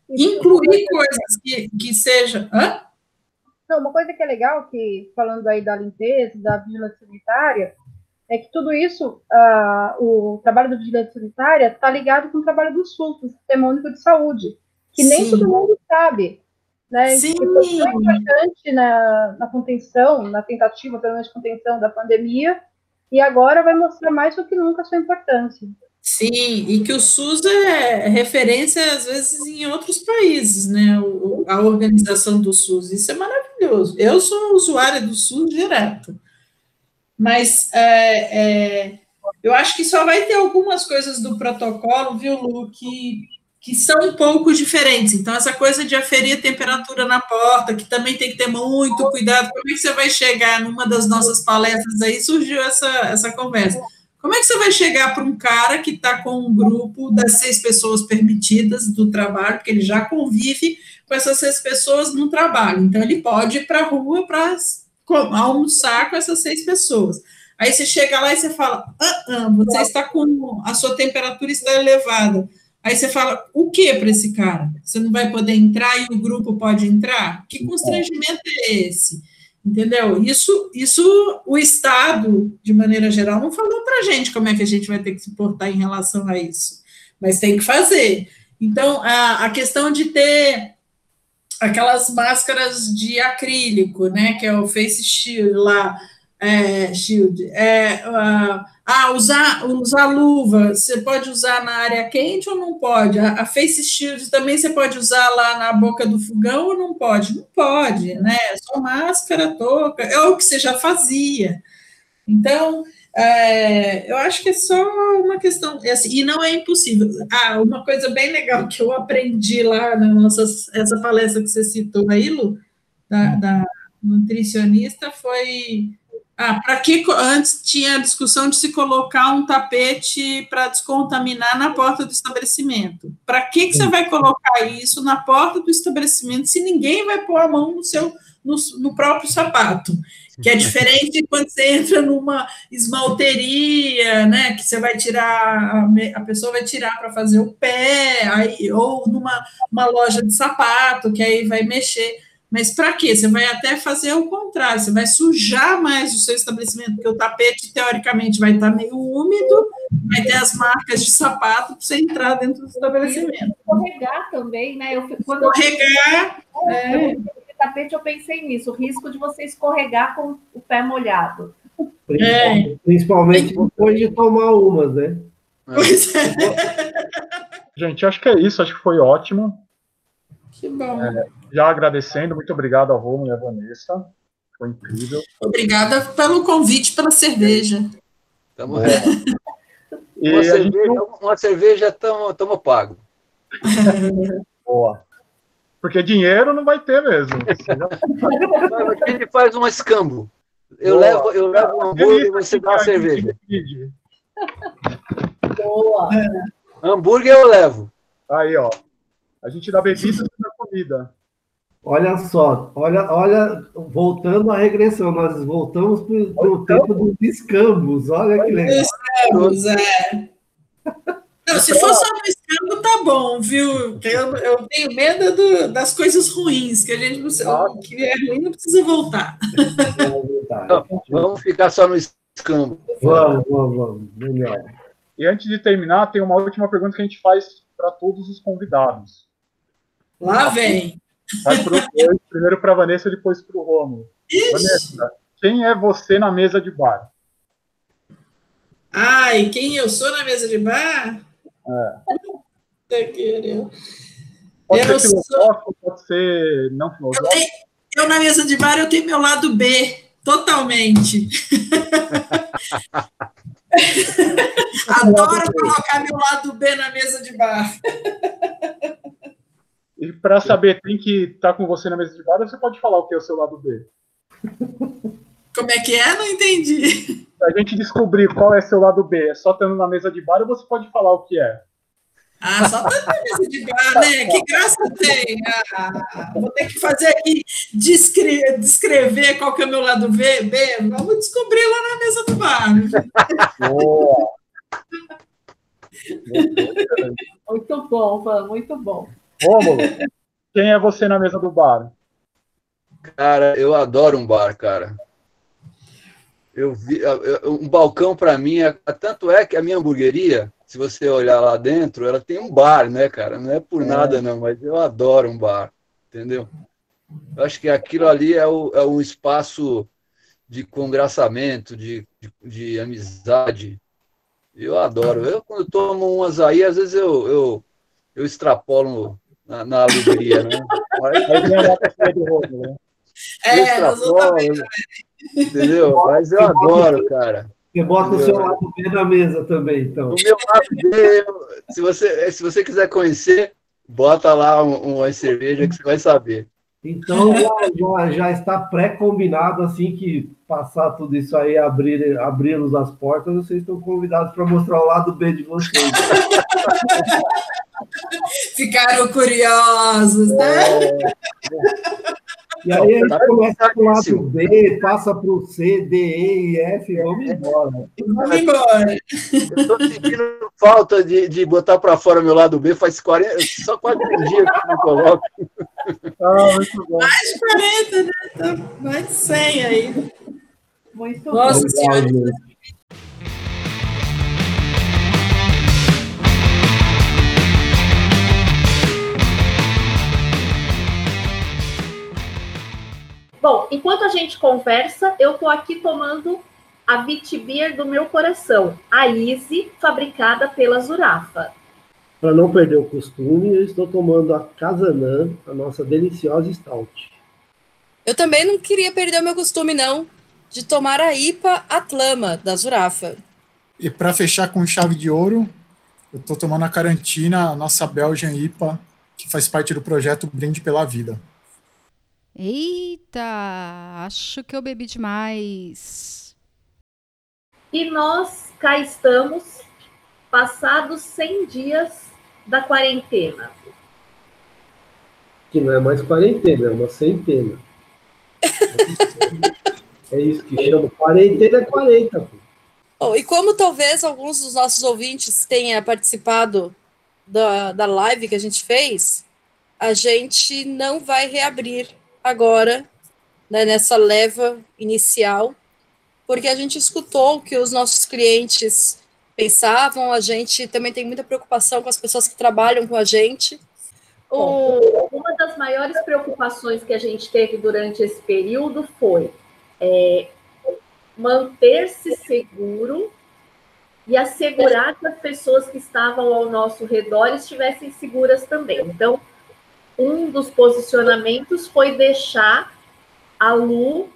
Incluir coisas que, que seja. Hã? Não, uma coisa que é legal, que falando aí da limpeza, da vigilância sanitária, é que tudo isso, uh, o trabalho do vigilante sanitária está ligado com o trabalho do SUS, do Sistema Único de Saúde, que nem Sim. todo mundo sabe. Né? Sim. Foi importante na, na contenção, na tentativa, pelo menos, de contenção da pandemia, e agora vai mostrar mais do que nunca a sua importância. Sim, e que o SUS é referência, às vezes, em outros países, né? O, a organização do SUS. Isso é maravilhoso. Eu sou usuária do SUS direto mas é, é, eu acho que só vai ter algumas coisas do protocolo, viu, Lu, que, que são um pouco diferentes. Então, essa coisa de aferir a temperatura na porta, que também tem que ter muito cuidado. Como é que você vai chegar numa das nossas palestras aí? Surgiu essa, essa conversa. Como é que você vai chegar para um cara que está com um grupo das seis pessoas permitidas do trabalho, porque ele já convive com essas seis pessoas no trabalho? Então, ele pode ir para a rua para almoçar com essas seis pessoas. Aí você chega lá e você fala, ah, ah, você está com a sua temperatura está elevada. Aí você fala, o que para esse cara? Você não vai poder entrar e o grupo pode entrar? Que constrangimento é esse? Entendeu? Isso, isso o Estado, de maneira geral, não falou para a gente como é que a gente vai ter que se portar em relação a isso. Mas tem que fazer. Então, a, a questão de ter aquelas máscaras de acrílico, né, que é o face shield lá, é, shield, é, uh, ah, usar, usar luva, você pode usar na área quente ou não pode? A, a, face shield também você pode usar lá na boca do fogão ou não pode? Não pode, né, é só máscara, touca, é o que você já fazia. Então, é, eu acho que é só uma questão, é assim, e não é impossível. Ah, uma coisa bem legal que eu aprendi lá na nossa essa palestra que você citou aí, Lu, da, da nutricionista, foi ah, para que antes tinha a discussão de se colocar um tapete para descontaminar na porta do estabelecimento. Para que, que você vai colocar isso na porta do estabelecimento se ninguém vai pôr a mão no seu no, no próprio sapato? Que é diferente de quando você entra numa esmalteria, né, que você vai tirar, a pessoa vai tirar para fazer o pé, aí, ou numa uma loja de sapato, que aí vai mexer. Mas para quê? Você vai até fazer o contrário, você vai sujar mais o seu estabelecimento, porque o tapete, teoricamente, vai estar meio úmido, vai ter as marcas de sapato para você entrar dentro do estabelecimento. Escorregar também, né? Eu, quando Escorregar. Eu... É tapete, eu pensei nisso, o risco de você escorregar com o pé molhado. É. Principalmente depois de tomar umas, né? Pois é. Gente, acho que é isso, acho que foi ótimo. Que bom. É, já agradecendo, muito obrigado ao Romulo e à Vanessa. Foi incrível. Obrigada pelo convite, pela cerveja. Tamo é. uma, cerveja, gente... uma cerveja tamo, tamo pago. Boa. Porque dinheiro não vai ter mesmo. a gente faz um escambo. Eu Boa. levo, eu levo um hambúrguer e você dá uma cerveja. Boa. Hambúrguer eu levo. Aí, ó. A gente dá bebida e dá comida. Olha só, olha, olha, voltando à regressão, nós voltamos para o tempo dos escambos, olha que legal. Escambos, é. Não, se for só no tá bom, viu? Eu, eu tenho medo do, das coisas ruins, que a gente não que é ruim não precisa voltar. Não, vamos ficar só no escambo. Vamos, vamos, vamos. Melhor. E antes de terminar, tem uma última pergunta que a gente faz para todos os convidados. Lá vem. Pro, primeiro para a Vanessa, depois para o Romulo. Vanessa, quem é você na mesa de bar? Ai, quem eu sou na mesa de bar? É. Eu, Pode eu ser sou- filosófico, pode ser não eu, filosófico. tenho- eu na mesa de bar eu tenho meu lado B, totalmente. Adoro colocar meu lado B na mesa de bar. E para saber quem que tá com você na mesa de bar, você pode falar o que é o seu lado B. Como é que é? Não entendi. Pra gente descobrir qual é seu lado B, é só estando na mesa de bar você pode falar o que é? Ah, só tá na mesa de bar, né? Que graça tem. Ah, vou ter que fazer aqui, descre- descrever qual que é o meu lado B, B. Vamos descobrir lá na mesa do bar. Boa! Muito bom, Van, muito bom. Rômulo, quem é você na mesa do bar? Cara, eu adoro um bar, cara. Eu vi eu- um balcão para mim, é, tanto é que a minha hamburgueria, se você olhar lá dentro, ela tem um bar, né, cara? Não é por nada não, mas eu adoro um bar, entendeu? Eu acho que aquilo ali é, o, é um espaço de congraçamento, de, de, de amizade. Eu adoro. Eu, quando tomo umas aí, às vezes eu, eu, eu extrapolo na, na alegria, né? Mas, né? É, nós vamos também. Entendeu? Mas eu adoro, cara. Você bota o seu lado B na mesa também, então. O meu lado B, se você, se você quiser conhecer, bota lá um- uma cerveja que você vai saber. Então já, já, já está pré-combinado assim que passar tudo isso aí, abrir, abrirmos as portas, vocês estão convidados para mostrar o lado B de vocês. Ficaram curiosos, né? E aí a gente começa com o lado B, passa para o C, D, E e F, e vamos embora. Vamos embora. Eu tô sentindo falta de, de botar para fora meu lado B, faz 40, só quase um dia que eu não coloco. Ah, muito bom. Mais de 40, né? Tá mais de 100 aí. Muito Nossa bom. senhora. Bom, enquanto a gente conversa, eu tô aqui tomando a Vitibir do meu coração, a Easy, fabricada pela Zurafa. Para não perder o costume, eu estou tomando a Casanã, a nossa deliciosa stout. Eu também não queria perder o meu costume, não, de tomar a IPA Atlama, da Zurafa. E para fechar com chave de ouro, eu estou tomando a Carantina, a nossa Belgian IPA, que faz parte do projeto Brinde pela Vida. Eita, acho que eu bebi demais. E nós cá estamos, passados 100 dias da quarentena. Que não é mais quarentena, é uma centena. É isso que chama. Quarentena é 40, pô. Bom, e como talvez alguns dos nossos ouvintes tenham participado da, da live que a gente fez, a gente não vai reabrir agora, né, nessa leva inicial, porque a gente escutou o que os nossos clientes pensavam, a gente também tem muita preocupação com as pessoas que trabalham com a gente. O- uma das maiores preocupações que a gente teve durante esse período foi é, manter-se seguro e assegurar que as pessoas que estavam ao nosso redor estivessem seguras também. Então, um dos posicionamentos foi deixar a Lu,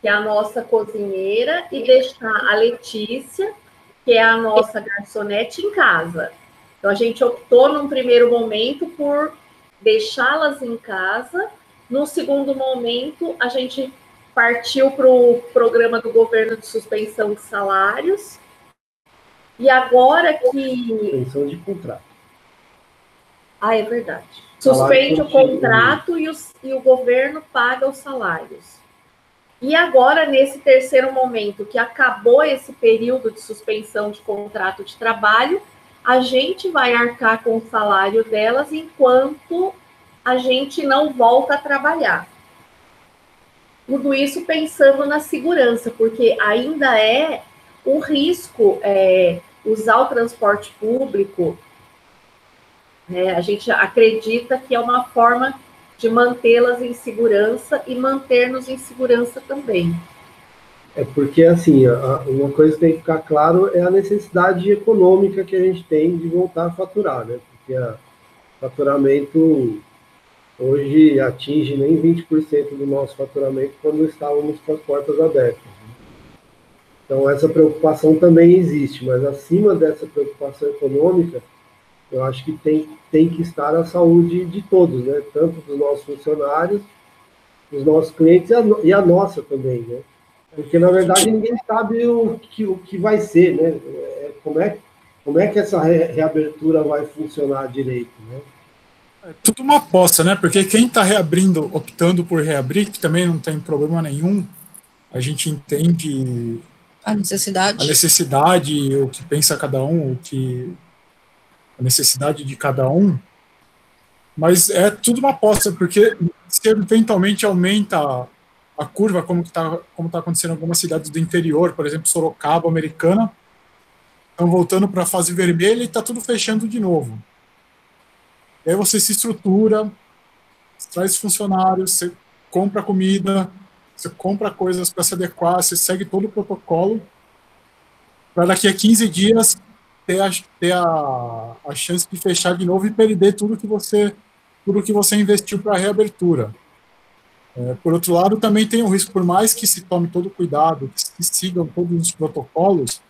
que é a nossa cozinheira, e deixar a Letícia, que é a nossa garçonete, em casa. Então, a gente optou, num primeiro momento, por deixá-las em casa. No segundo momento, a gente partiu para o programa do governo de suspensão de salários. E agora que. Pensão de contrato. Ah, é verdade. Suspende o contínuo. contrato e, os- e o governo paga os salários. E agora, nesse terceiro momento, que acabou esse período de suspensão de contrato de trabalho, a gente vai arcar com o salário delas enquanto a gente não volta a trabalhar. Tudo isso pensando na segurança, porque ainda é um risco é, usar o transporte público. Né? a gente acredita que é uma forma de mantê-las em segurança e manter-nos em segurança também. É porque, assim, uma coisa que tem que ficar claro é a necessidade econômica que a gente tem de voltar a faturar, né? Porque o faturamento hoje atinge nem 20% do nosso faturamento quando estávamos com as portas abertas. Né? Então, essa preocupação também existe, mas acima dessa preocupação econômica, eu acho que tem, tem que estar a saúde de todos, né? Tanto dos nossos funcionários, dos nossos clientes e a, e a nossa também, né? Porque, na verdade, ninguém sabe o que, o que vai ser, né? É, como é, como é que essa reabertura vai funcionar direito, né? É tudo uma aposta, né? Porque quem está reabrindo, optando por reabrir, que também não tem problema nenhum, a gente entende a necessidade, a necessidade, o que pensa cada um, o que necessidade de cada um. Mas é tudo uma aposta, porque se eventualmente aumenta a curva, como está como tá acontecendo em algumas cidades do interior, por exemplo, Sorocaba, Americana, estão voltando para a fase vermelha e está tudo fechando de novo. E aí você se estrutura, traz funcionários, você compra comida, você compra coisas para se adequar, você segue todo o protocolo, para daqui a 15 dias ter, a, ter a, a chance de fechar de novo e perder tudo que você tudo que você investiu para a reabertura. É, por outro lado, também tem o risco, por mais que se tome todo cuidado, que se sigam todos os protocolos,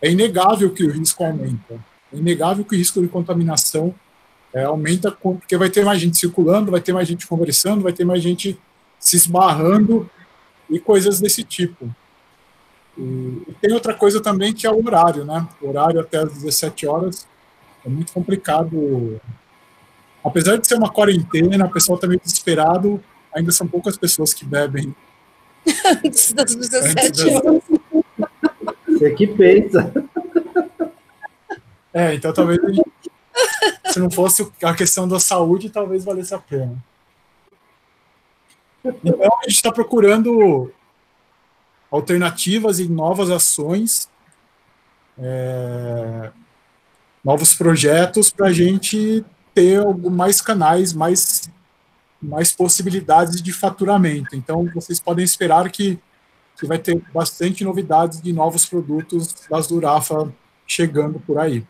é inegável que o risco aumenta. É inegável que o risco de contaminação é, aumenta, porque vai ter mais gente circulando, vai ter mais gente conversando, vai ter mais gente se esbarrando e coisas desse tipo. E, e tem outra coisa também que é o horário, né? O horário até as 17 horas é muito complicado. Apesar de ser uma quarentena, o pessoal está meio desesperado, ainda são poucas pessoas que bebem. Antes das 17 horas. Você que pensa. É, então talvez se não fosse a questão da saúde, talvez valesse a pena. Então a gente está procurando alternativas e novas ações, é, novos projetos para a gente ter mais canais, mais mais possibilidades de faturamento. Então, vocês podem esperar que, que vai ter bastante novidades de novos produtos das Durafa chegando por aí.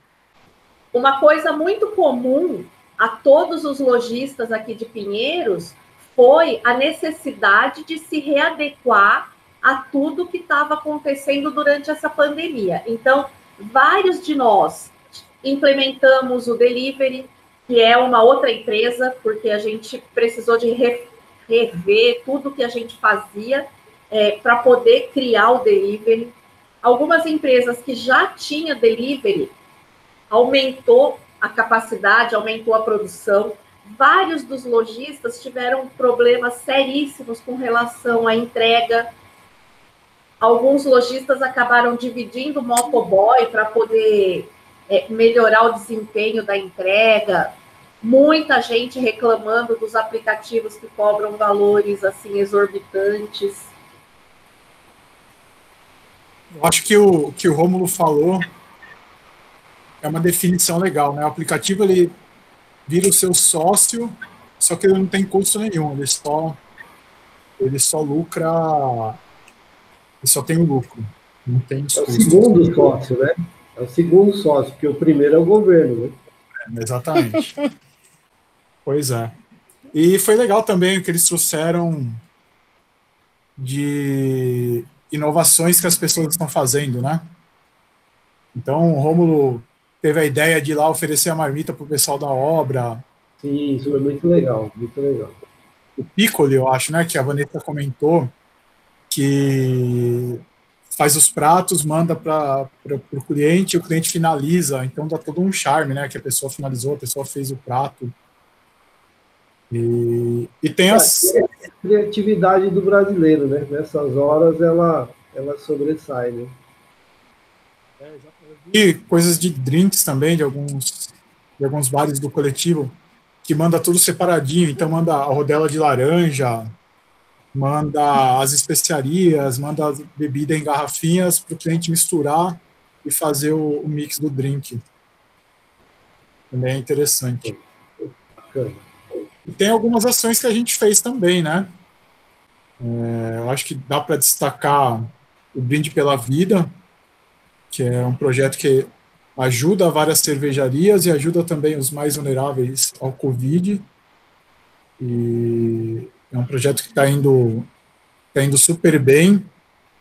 Uma coisa muito comum a todos os lojistas aqui de Pinheiros foi a necessidade de se readequar a tudo que estava acontecendo durante essa pandemia. Então, vários de nós implementamos o delivery, que é uma outra empresa, porque a gente precisou de rever tudo que a gente fazia é, para poder criar o delivery. Algumas empresas que já tinham delivery aumentou a capacidade, aumentou a produção. Vários dos lojistas tiveram problemas seríssimos com relação à entrega. Alguns lojistas acabaram dividindo o motoboy para poder é, melhorar o desempenho da entrega, muita gente reclamando dos aplicativos que cobram valores assim exorbitantes. Eu acho que o que o Rômulo falou é uma definição legal, né? O aplicativo ele vira o seu sócio, só que ele não tem custo nenhum, ele só ele só lucra, ele só tem o lucro, não tem É o segundo sócio, né? É o segundo sócio, porque o primeiro é o governo, né? É, exatamente. pois é. E foi legal também o que eles trouxeram de inovações que as pessoas estão fazendo, né? Então, o Rômulo teve a ideia de ir lá oferecer a marmita para o pessoal da obra. Sim, isso é muito legal, muito legal. O Piccoli, eu acho, né, que a Vanessa comentou, que faz os pratos, manda para o cliente, o cliente finaliza, então dá todo um charme, né? Que a pessoa finalizou, a pessoa fez o prato. E, e tem as. É a criatividade do brasileiro, né? Nessas horas ela, ela sobressai, né? E coisas de drinks também, de alguns, de alguns bares do coletivo, que manda tudo separadinho, então manda a rodela de laranja, manda as especiarias, manda bebida em garrafinhas para o cliente misturar e fazer o, o, mix do drink. Também é interessante. E tem algumas ações que a gente fez também, né? É, eu acho que dá para destacar o Brinde pela Vida, que é um projeto que ajuda várias cervejarias e ajuda também os mais vulneráveis ao Covid. E é um projeto que está indo, tá indo super bem.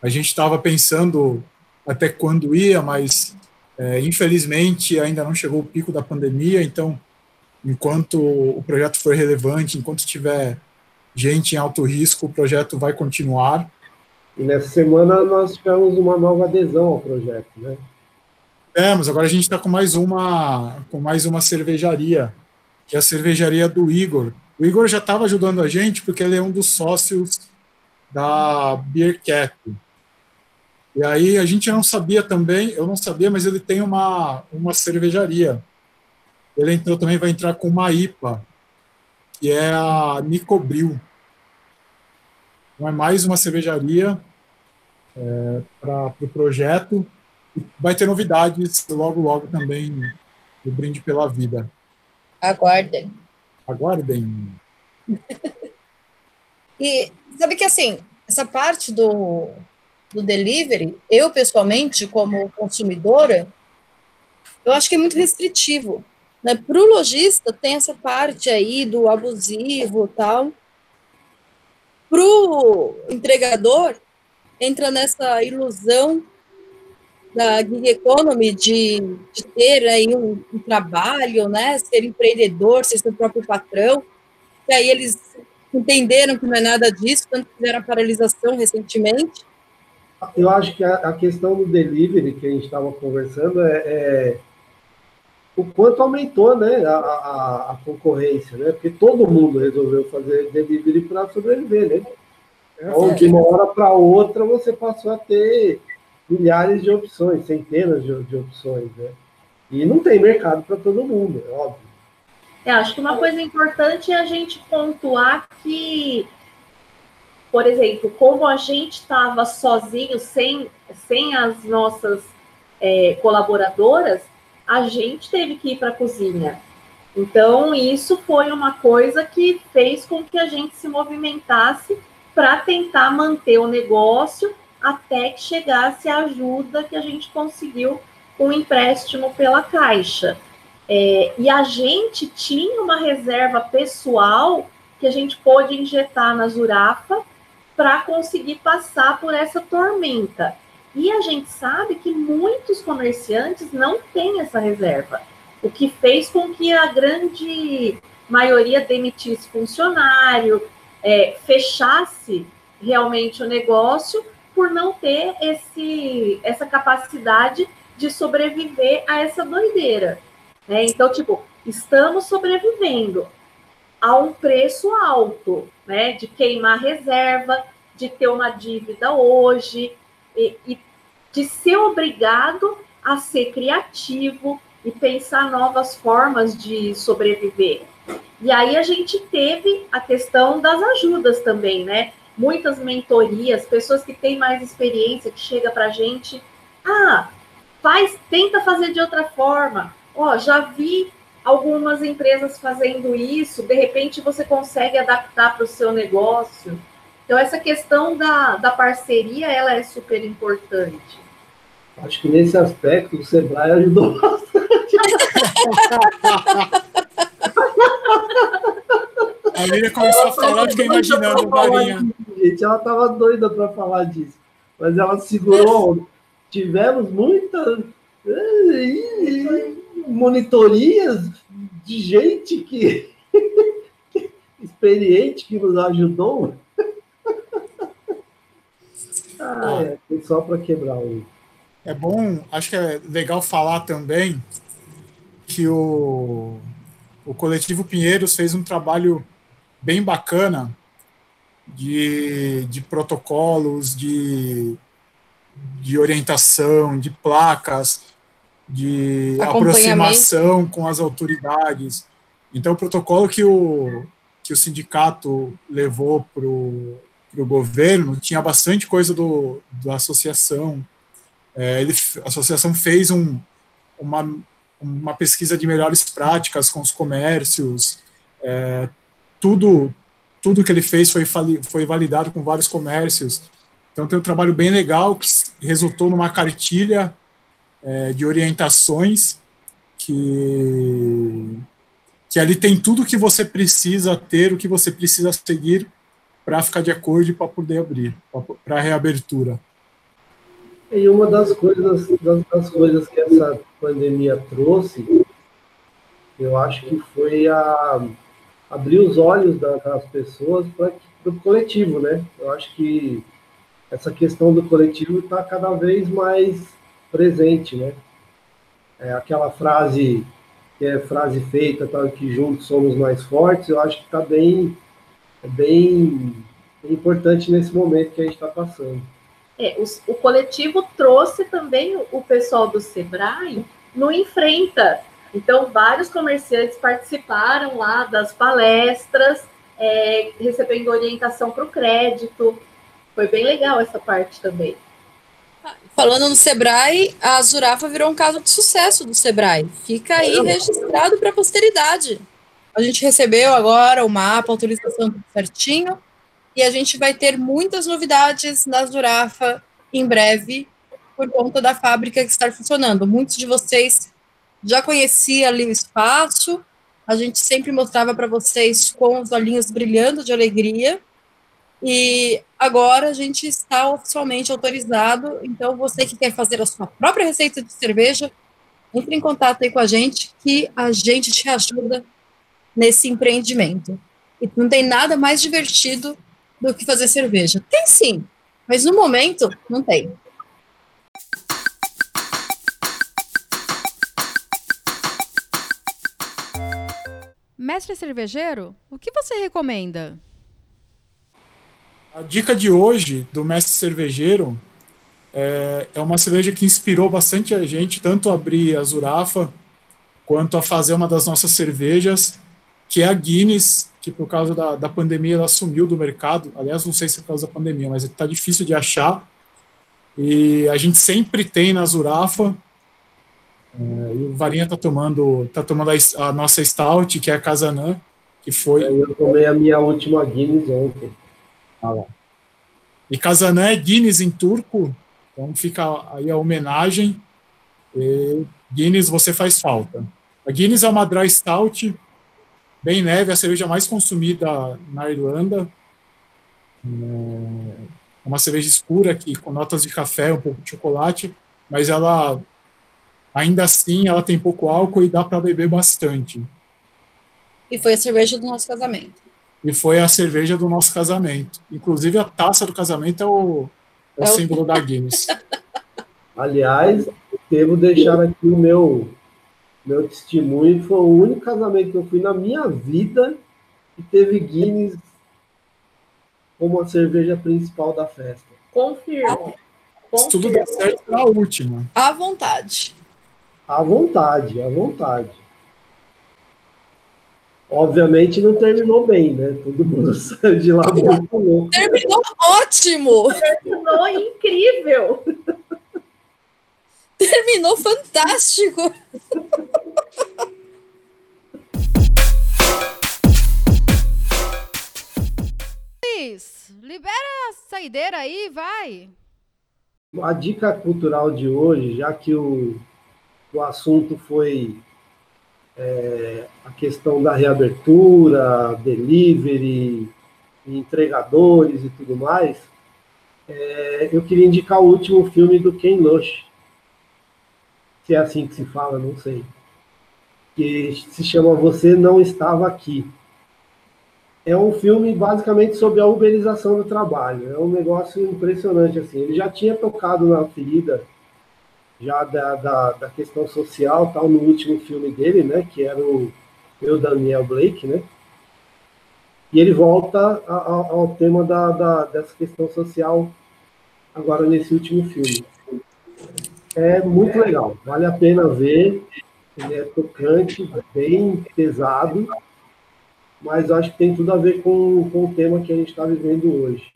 A gente estava pensando até quando ia, mas é, infelizmente ainda não chegou o pico da pandemia, então enquanto o projeto for relevante, enquanto tiver gente em alto risco, o projeto vai continuar. E nessa semana nós tivemos uma nova adesão ao projeto, né? É, mas agora a gente está com mais uma com mais uma cervejaria, que é a cervejaria do Igor. O Igor já estava ajudando a gente porque ele é um dos sócios da Beer Cap. E aí a gente não sabia também, eu não sabia, mas ele tem uma, uma cervejaria. Ele entrou também, vai entrar com uma IPA, que é a Nicobril. Então é mais uma cervejaria é, para o pro projeto. Vai ter novidades logo, logo também do Brinde pela Vida. Aguardem. Aguardem. e sabe que assim, essa parte do, do delivery, eu pessoalmente, como consumidora, eu acho que é muito restritivo. Né? Para o lojista, tem essa parte aí do abusivo tal. Para o entregador, entra nessa ilusão da gig economy de, de ter aí um, um, trabalho, né, ser empreendedor, ser seu próprio patrão, e aí eles entenderam que não é nada disso, quando fizeram a paralisação recentemente. Eu acho que a, a questão do delivery que a gente estava conversando é, é, o quanto aumentou né, a, a, a, concorrência, né, porque todo mundo resolveu fazer delivery para sobreviver, né? É, então, de uma hora para outra, você passou a ter milhares de opções, centenas de, de opções, né? E não tem mercado para todo mundo, é óbvio. É, acho que uma coisa importante é a gente pontuar que, por exemplo, como a gente estava sozinho, sem, sem as nossas é, colaboradoras, a gente teve que ir para a cozinha. Então, isso foi uma coisa que fez com que a gente se movimentasse para tentar manter o negócio até que chegasse a ajuda que a gente conseguiu com o empréstimo pela Caixa. É, e a gente tinha uma reserva pessoal que a gente pôde injetar na Zurafa para conseguir passar por essa tormenta. E a gente sabe que muitos comerciantes não têm essa reserva, o que fez com que a grande maioria demitisse funcionário, é, fechasse realmente o negócio por não ter esse, essa capacidade de sobreviver a essa doideira. Né? Então, tipo, estamos sobrevivendo a um preço alto, né? De queimar reserva, de ter uma dívida hoje e, e de ser obrigado a ser criativo e pensar novas formas de sobreviver. E aí a gente teve a questão das ajudas também, né? Muitas mentorias, pessoas que têm mais experiência, que chega para a gente, ah, faz, tenta fazer de outra forma. Ó, oh, já vi algumas empresas fazendo isso, de repente você consegue adaptar para o seu negócio. Então, essa questão da, da parceria, ela é super importante. Acho que nesse aspecto o Sebrae ajudou bastante. A Lília começou a falar, fiquei imaginando, Marinha gente. Ela estava doida para falar disso. Mas ela segurou. Tivemos muitas monitorias de gente que experiente que nos ajudou. Ah, é, só para quebrar o. É bom, acho que é legal falar também que o, o coletivo Pinheiros fez um trabalho bem bacana de, de protocolos, de, de orientação, de placas, de aproximação com as autoridades. Então, o protocolo que o, que o sindicato levou para o governo tinha bastante coisa do, da associação. É, ele, a associação fez um, uma, uma pesquisa de melhores práticas com os comércios, é, tudo tudo que ele fez foi, foi validado com vários comércios. Então tem um trabalho bem legal que resultou numa cartilha é, de orientações que, que ali tem tudo que você precisa ter, o que você precisa seguir para ficar de acordo e para poder abrir, para reabertura. E uma das coisas, das, das, coisas que essa pandemia trouxe, eu acho que foi a abrir os olhos das pessoas para o coletivo, né? Eu acho que essa questão do coletivo está cada vez mais presente, né? É aquela frase que é frase feita, tá, que juntos somos mais fortes, eu acho que está bem, bem importante nesse momento que a gente está passando. É, o, o, coletivo trouxe também o, o pessoal do Sebrae no Enfrenta. Então, vários comerciantes participaram lá das palestras, é, recebendo orientação para o crédito. Foi bem legal essa parte também. Falando no Sebrae, a Zurafa virou um caso de sucesso do Sebrae. Fica aí registrado para a posteridade. A gente recebeu agora o mapa, a autorização certinho, e a gente vai ter muitas novidades na Zurafa em breve, por conta da fábrica que está funcionando. Muitos de vocês já conheciam ali o espaço, a gente sempre mostrava para vocês com os olhinhos brilhando de alegria, e agora a gente está oficialmente autorizado. Então, você que quer fazer a sua própria receita de cerveja, entre em contato aí com a gente, que a gente te ajuda nesse empreendimento. E não tem nada mais divertido do que fazer cerveja. Tem sim, mas no momento não tem. Mestre cervejeiro, o que você recomenda? A dica de hoje do mestre cervejeiro é, é, uma cerveja que inspirou bastante a gente, tanto a abrir a Zurafa, quanto a fazer uma das nossas cervejas, que é a Guinness, que por causa da, da pandemia ela sumiu do mercado. Aliás, não sei se é por causa da pandemia, mas está difícil de achar. E a gente sempre tem na Zurafa. É, e o Varinha está tomando, tá tomando a, a, nossa Stout, que é a Casanã, que foi. Eu tomei a minha última Guinness ontem. Ah, lá. E Kazanã é Guinness em turco, então fica aí a homenagem. E Guinness, você faz falta. A Guinness é uma dry stout, bem leve, a cerveja mais consumida na Irlanda. É uma cerveja escura aqui, com notas de café, um pouco de chocolate, mas ela, ainda assim, ela tem pouco álcool e dá para beber bastante. E foi a cerveja do nosso casamento e foi a cerveja do nosso casamento. Inclusive, a taça do casamento é o, é o é símbolo da Guinness. Aliás, devo deixar aqui o meu, meu testemunho. Foi o único casamento que eu fui na minha vida que teve Guinness como a cerveja principal da festa. Confirmo. Se tudo der certo, é a última. À vontade. À vontade, à vontade. Obviamente não terminou bem, né? Todo mundo saiu de lá muito louco. Terminou ótimo! Terminou incrível! Terminou fantástico! Luiz, libera a saideira aí, vai! A dica cultural de hoje, já que o, o assunto foi é, a questão da reabertura, delivery, entregadores e tudo mais, é, eu queria indicar o último filme do Ken Loach, se é assim que se fala, não sei, que se chama Você Não Estava Aqui. É um filme basicamente sobre a uberização do trabalho. É um negócio impressionante assim. Ele já tinha tocado na ferida já da, da, da, questão social, tal, no último filme dele, né, que era o Eu, Daniel Blake, né, e ele volta a, a, ao tema da, da, dessa questão social agora nesse último filme. É muito legal, vale a pena ver, ele é tocante, bem pesado, mas acho que tem tudo a ver com, com o tema que a gente está vivendo hoje.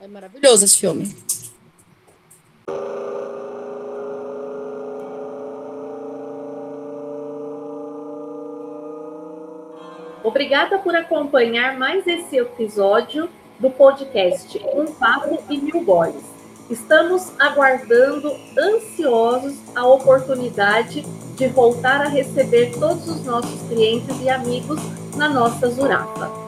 É maravilhoso esse filme. Obrigada por acompanhar mais esse episódio do podcast Um Papo e Mil Goles. Estamos aguardando ansiosos a oportunidade de voltar a receber todos os nossos clientes e amigos na nossa Zurafa.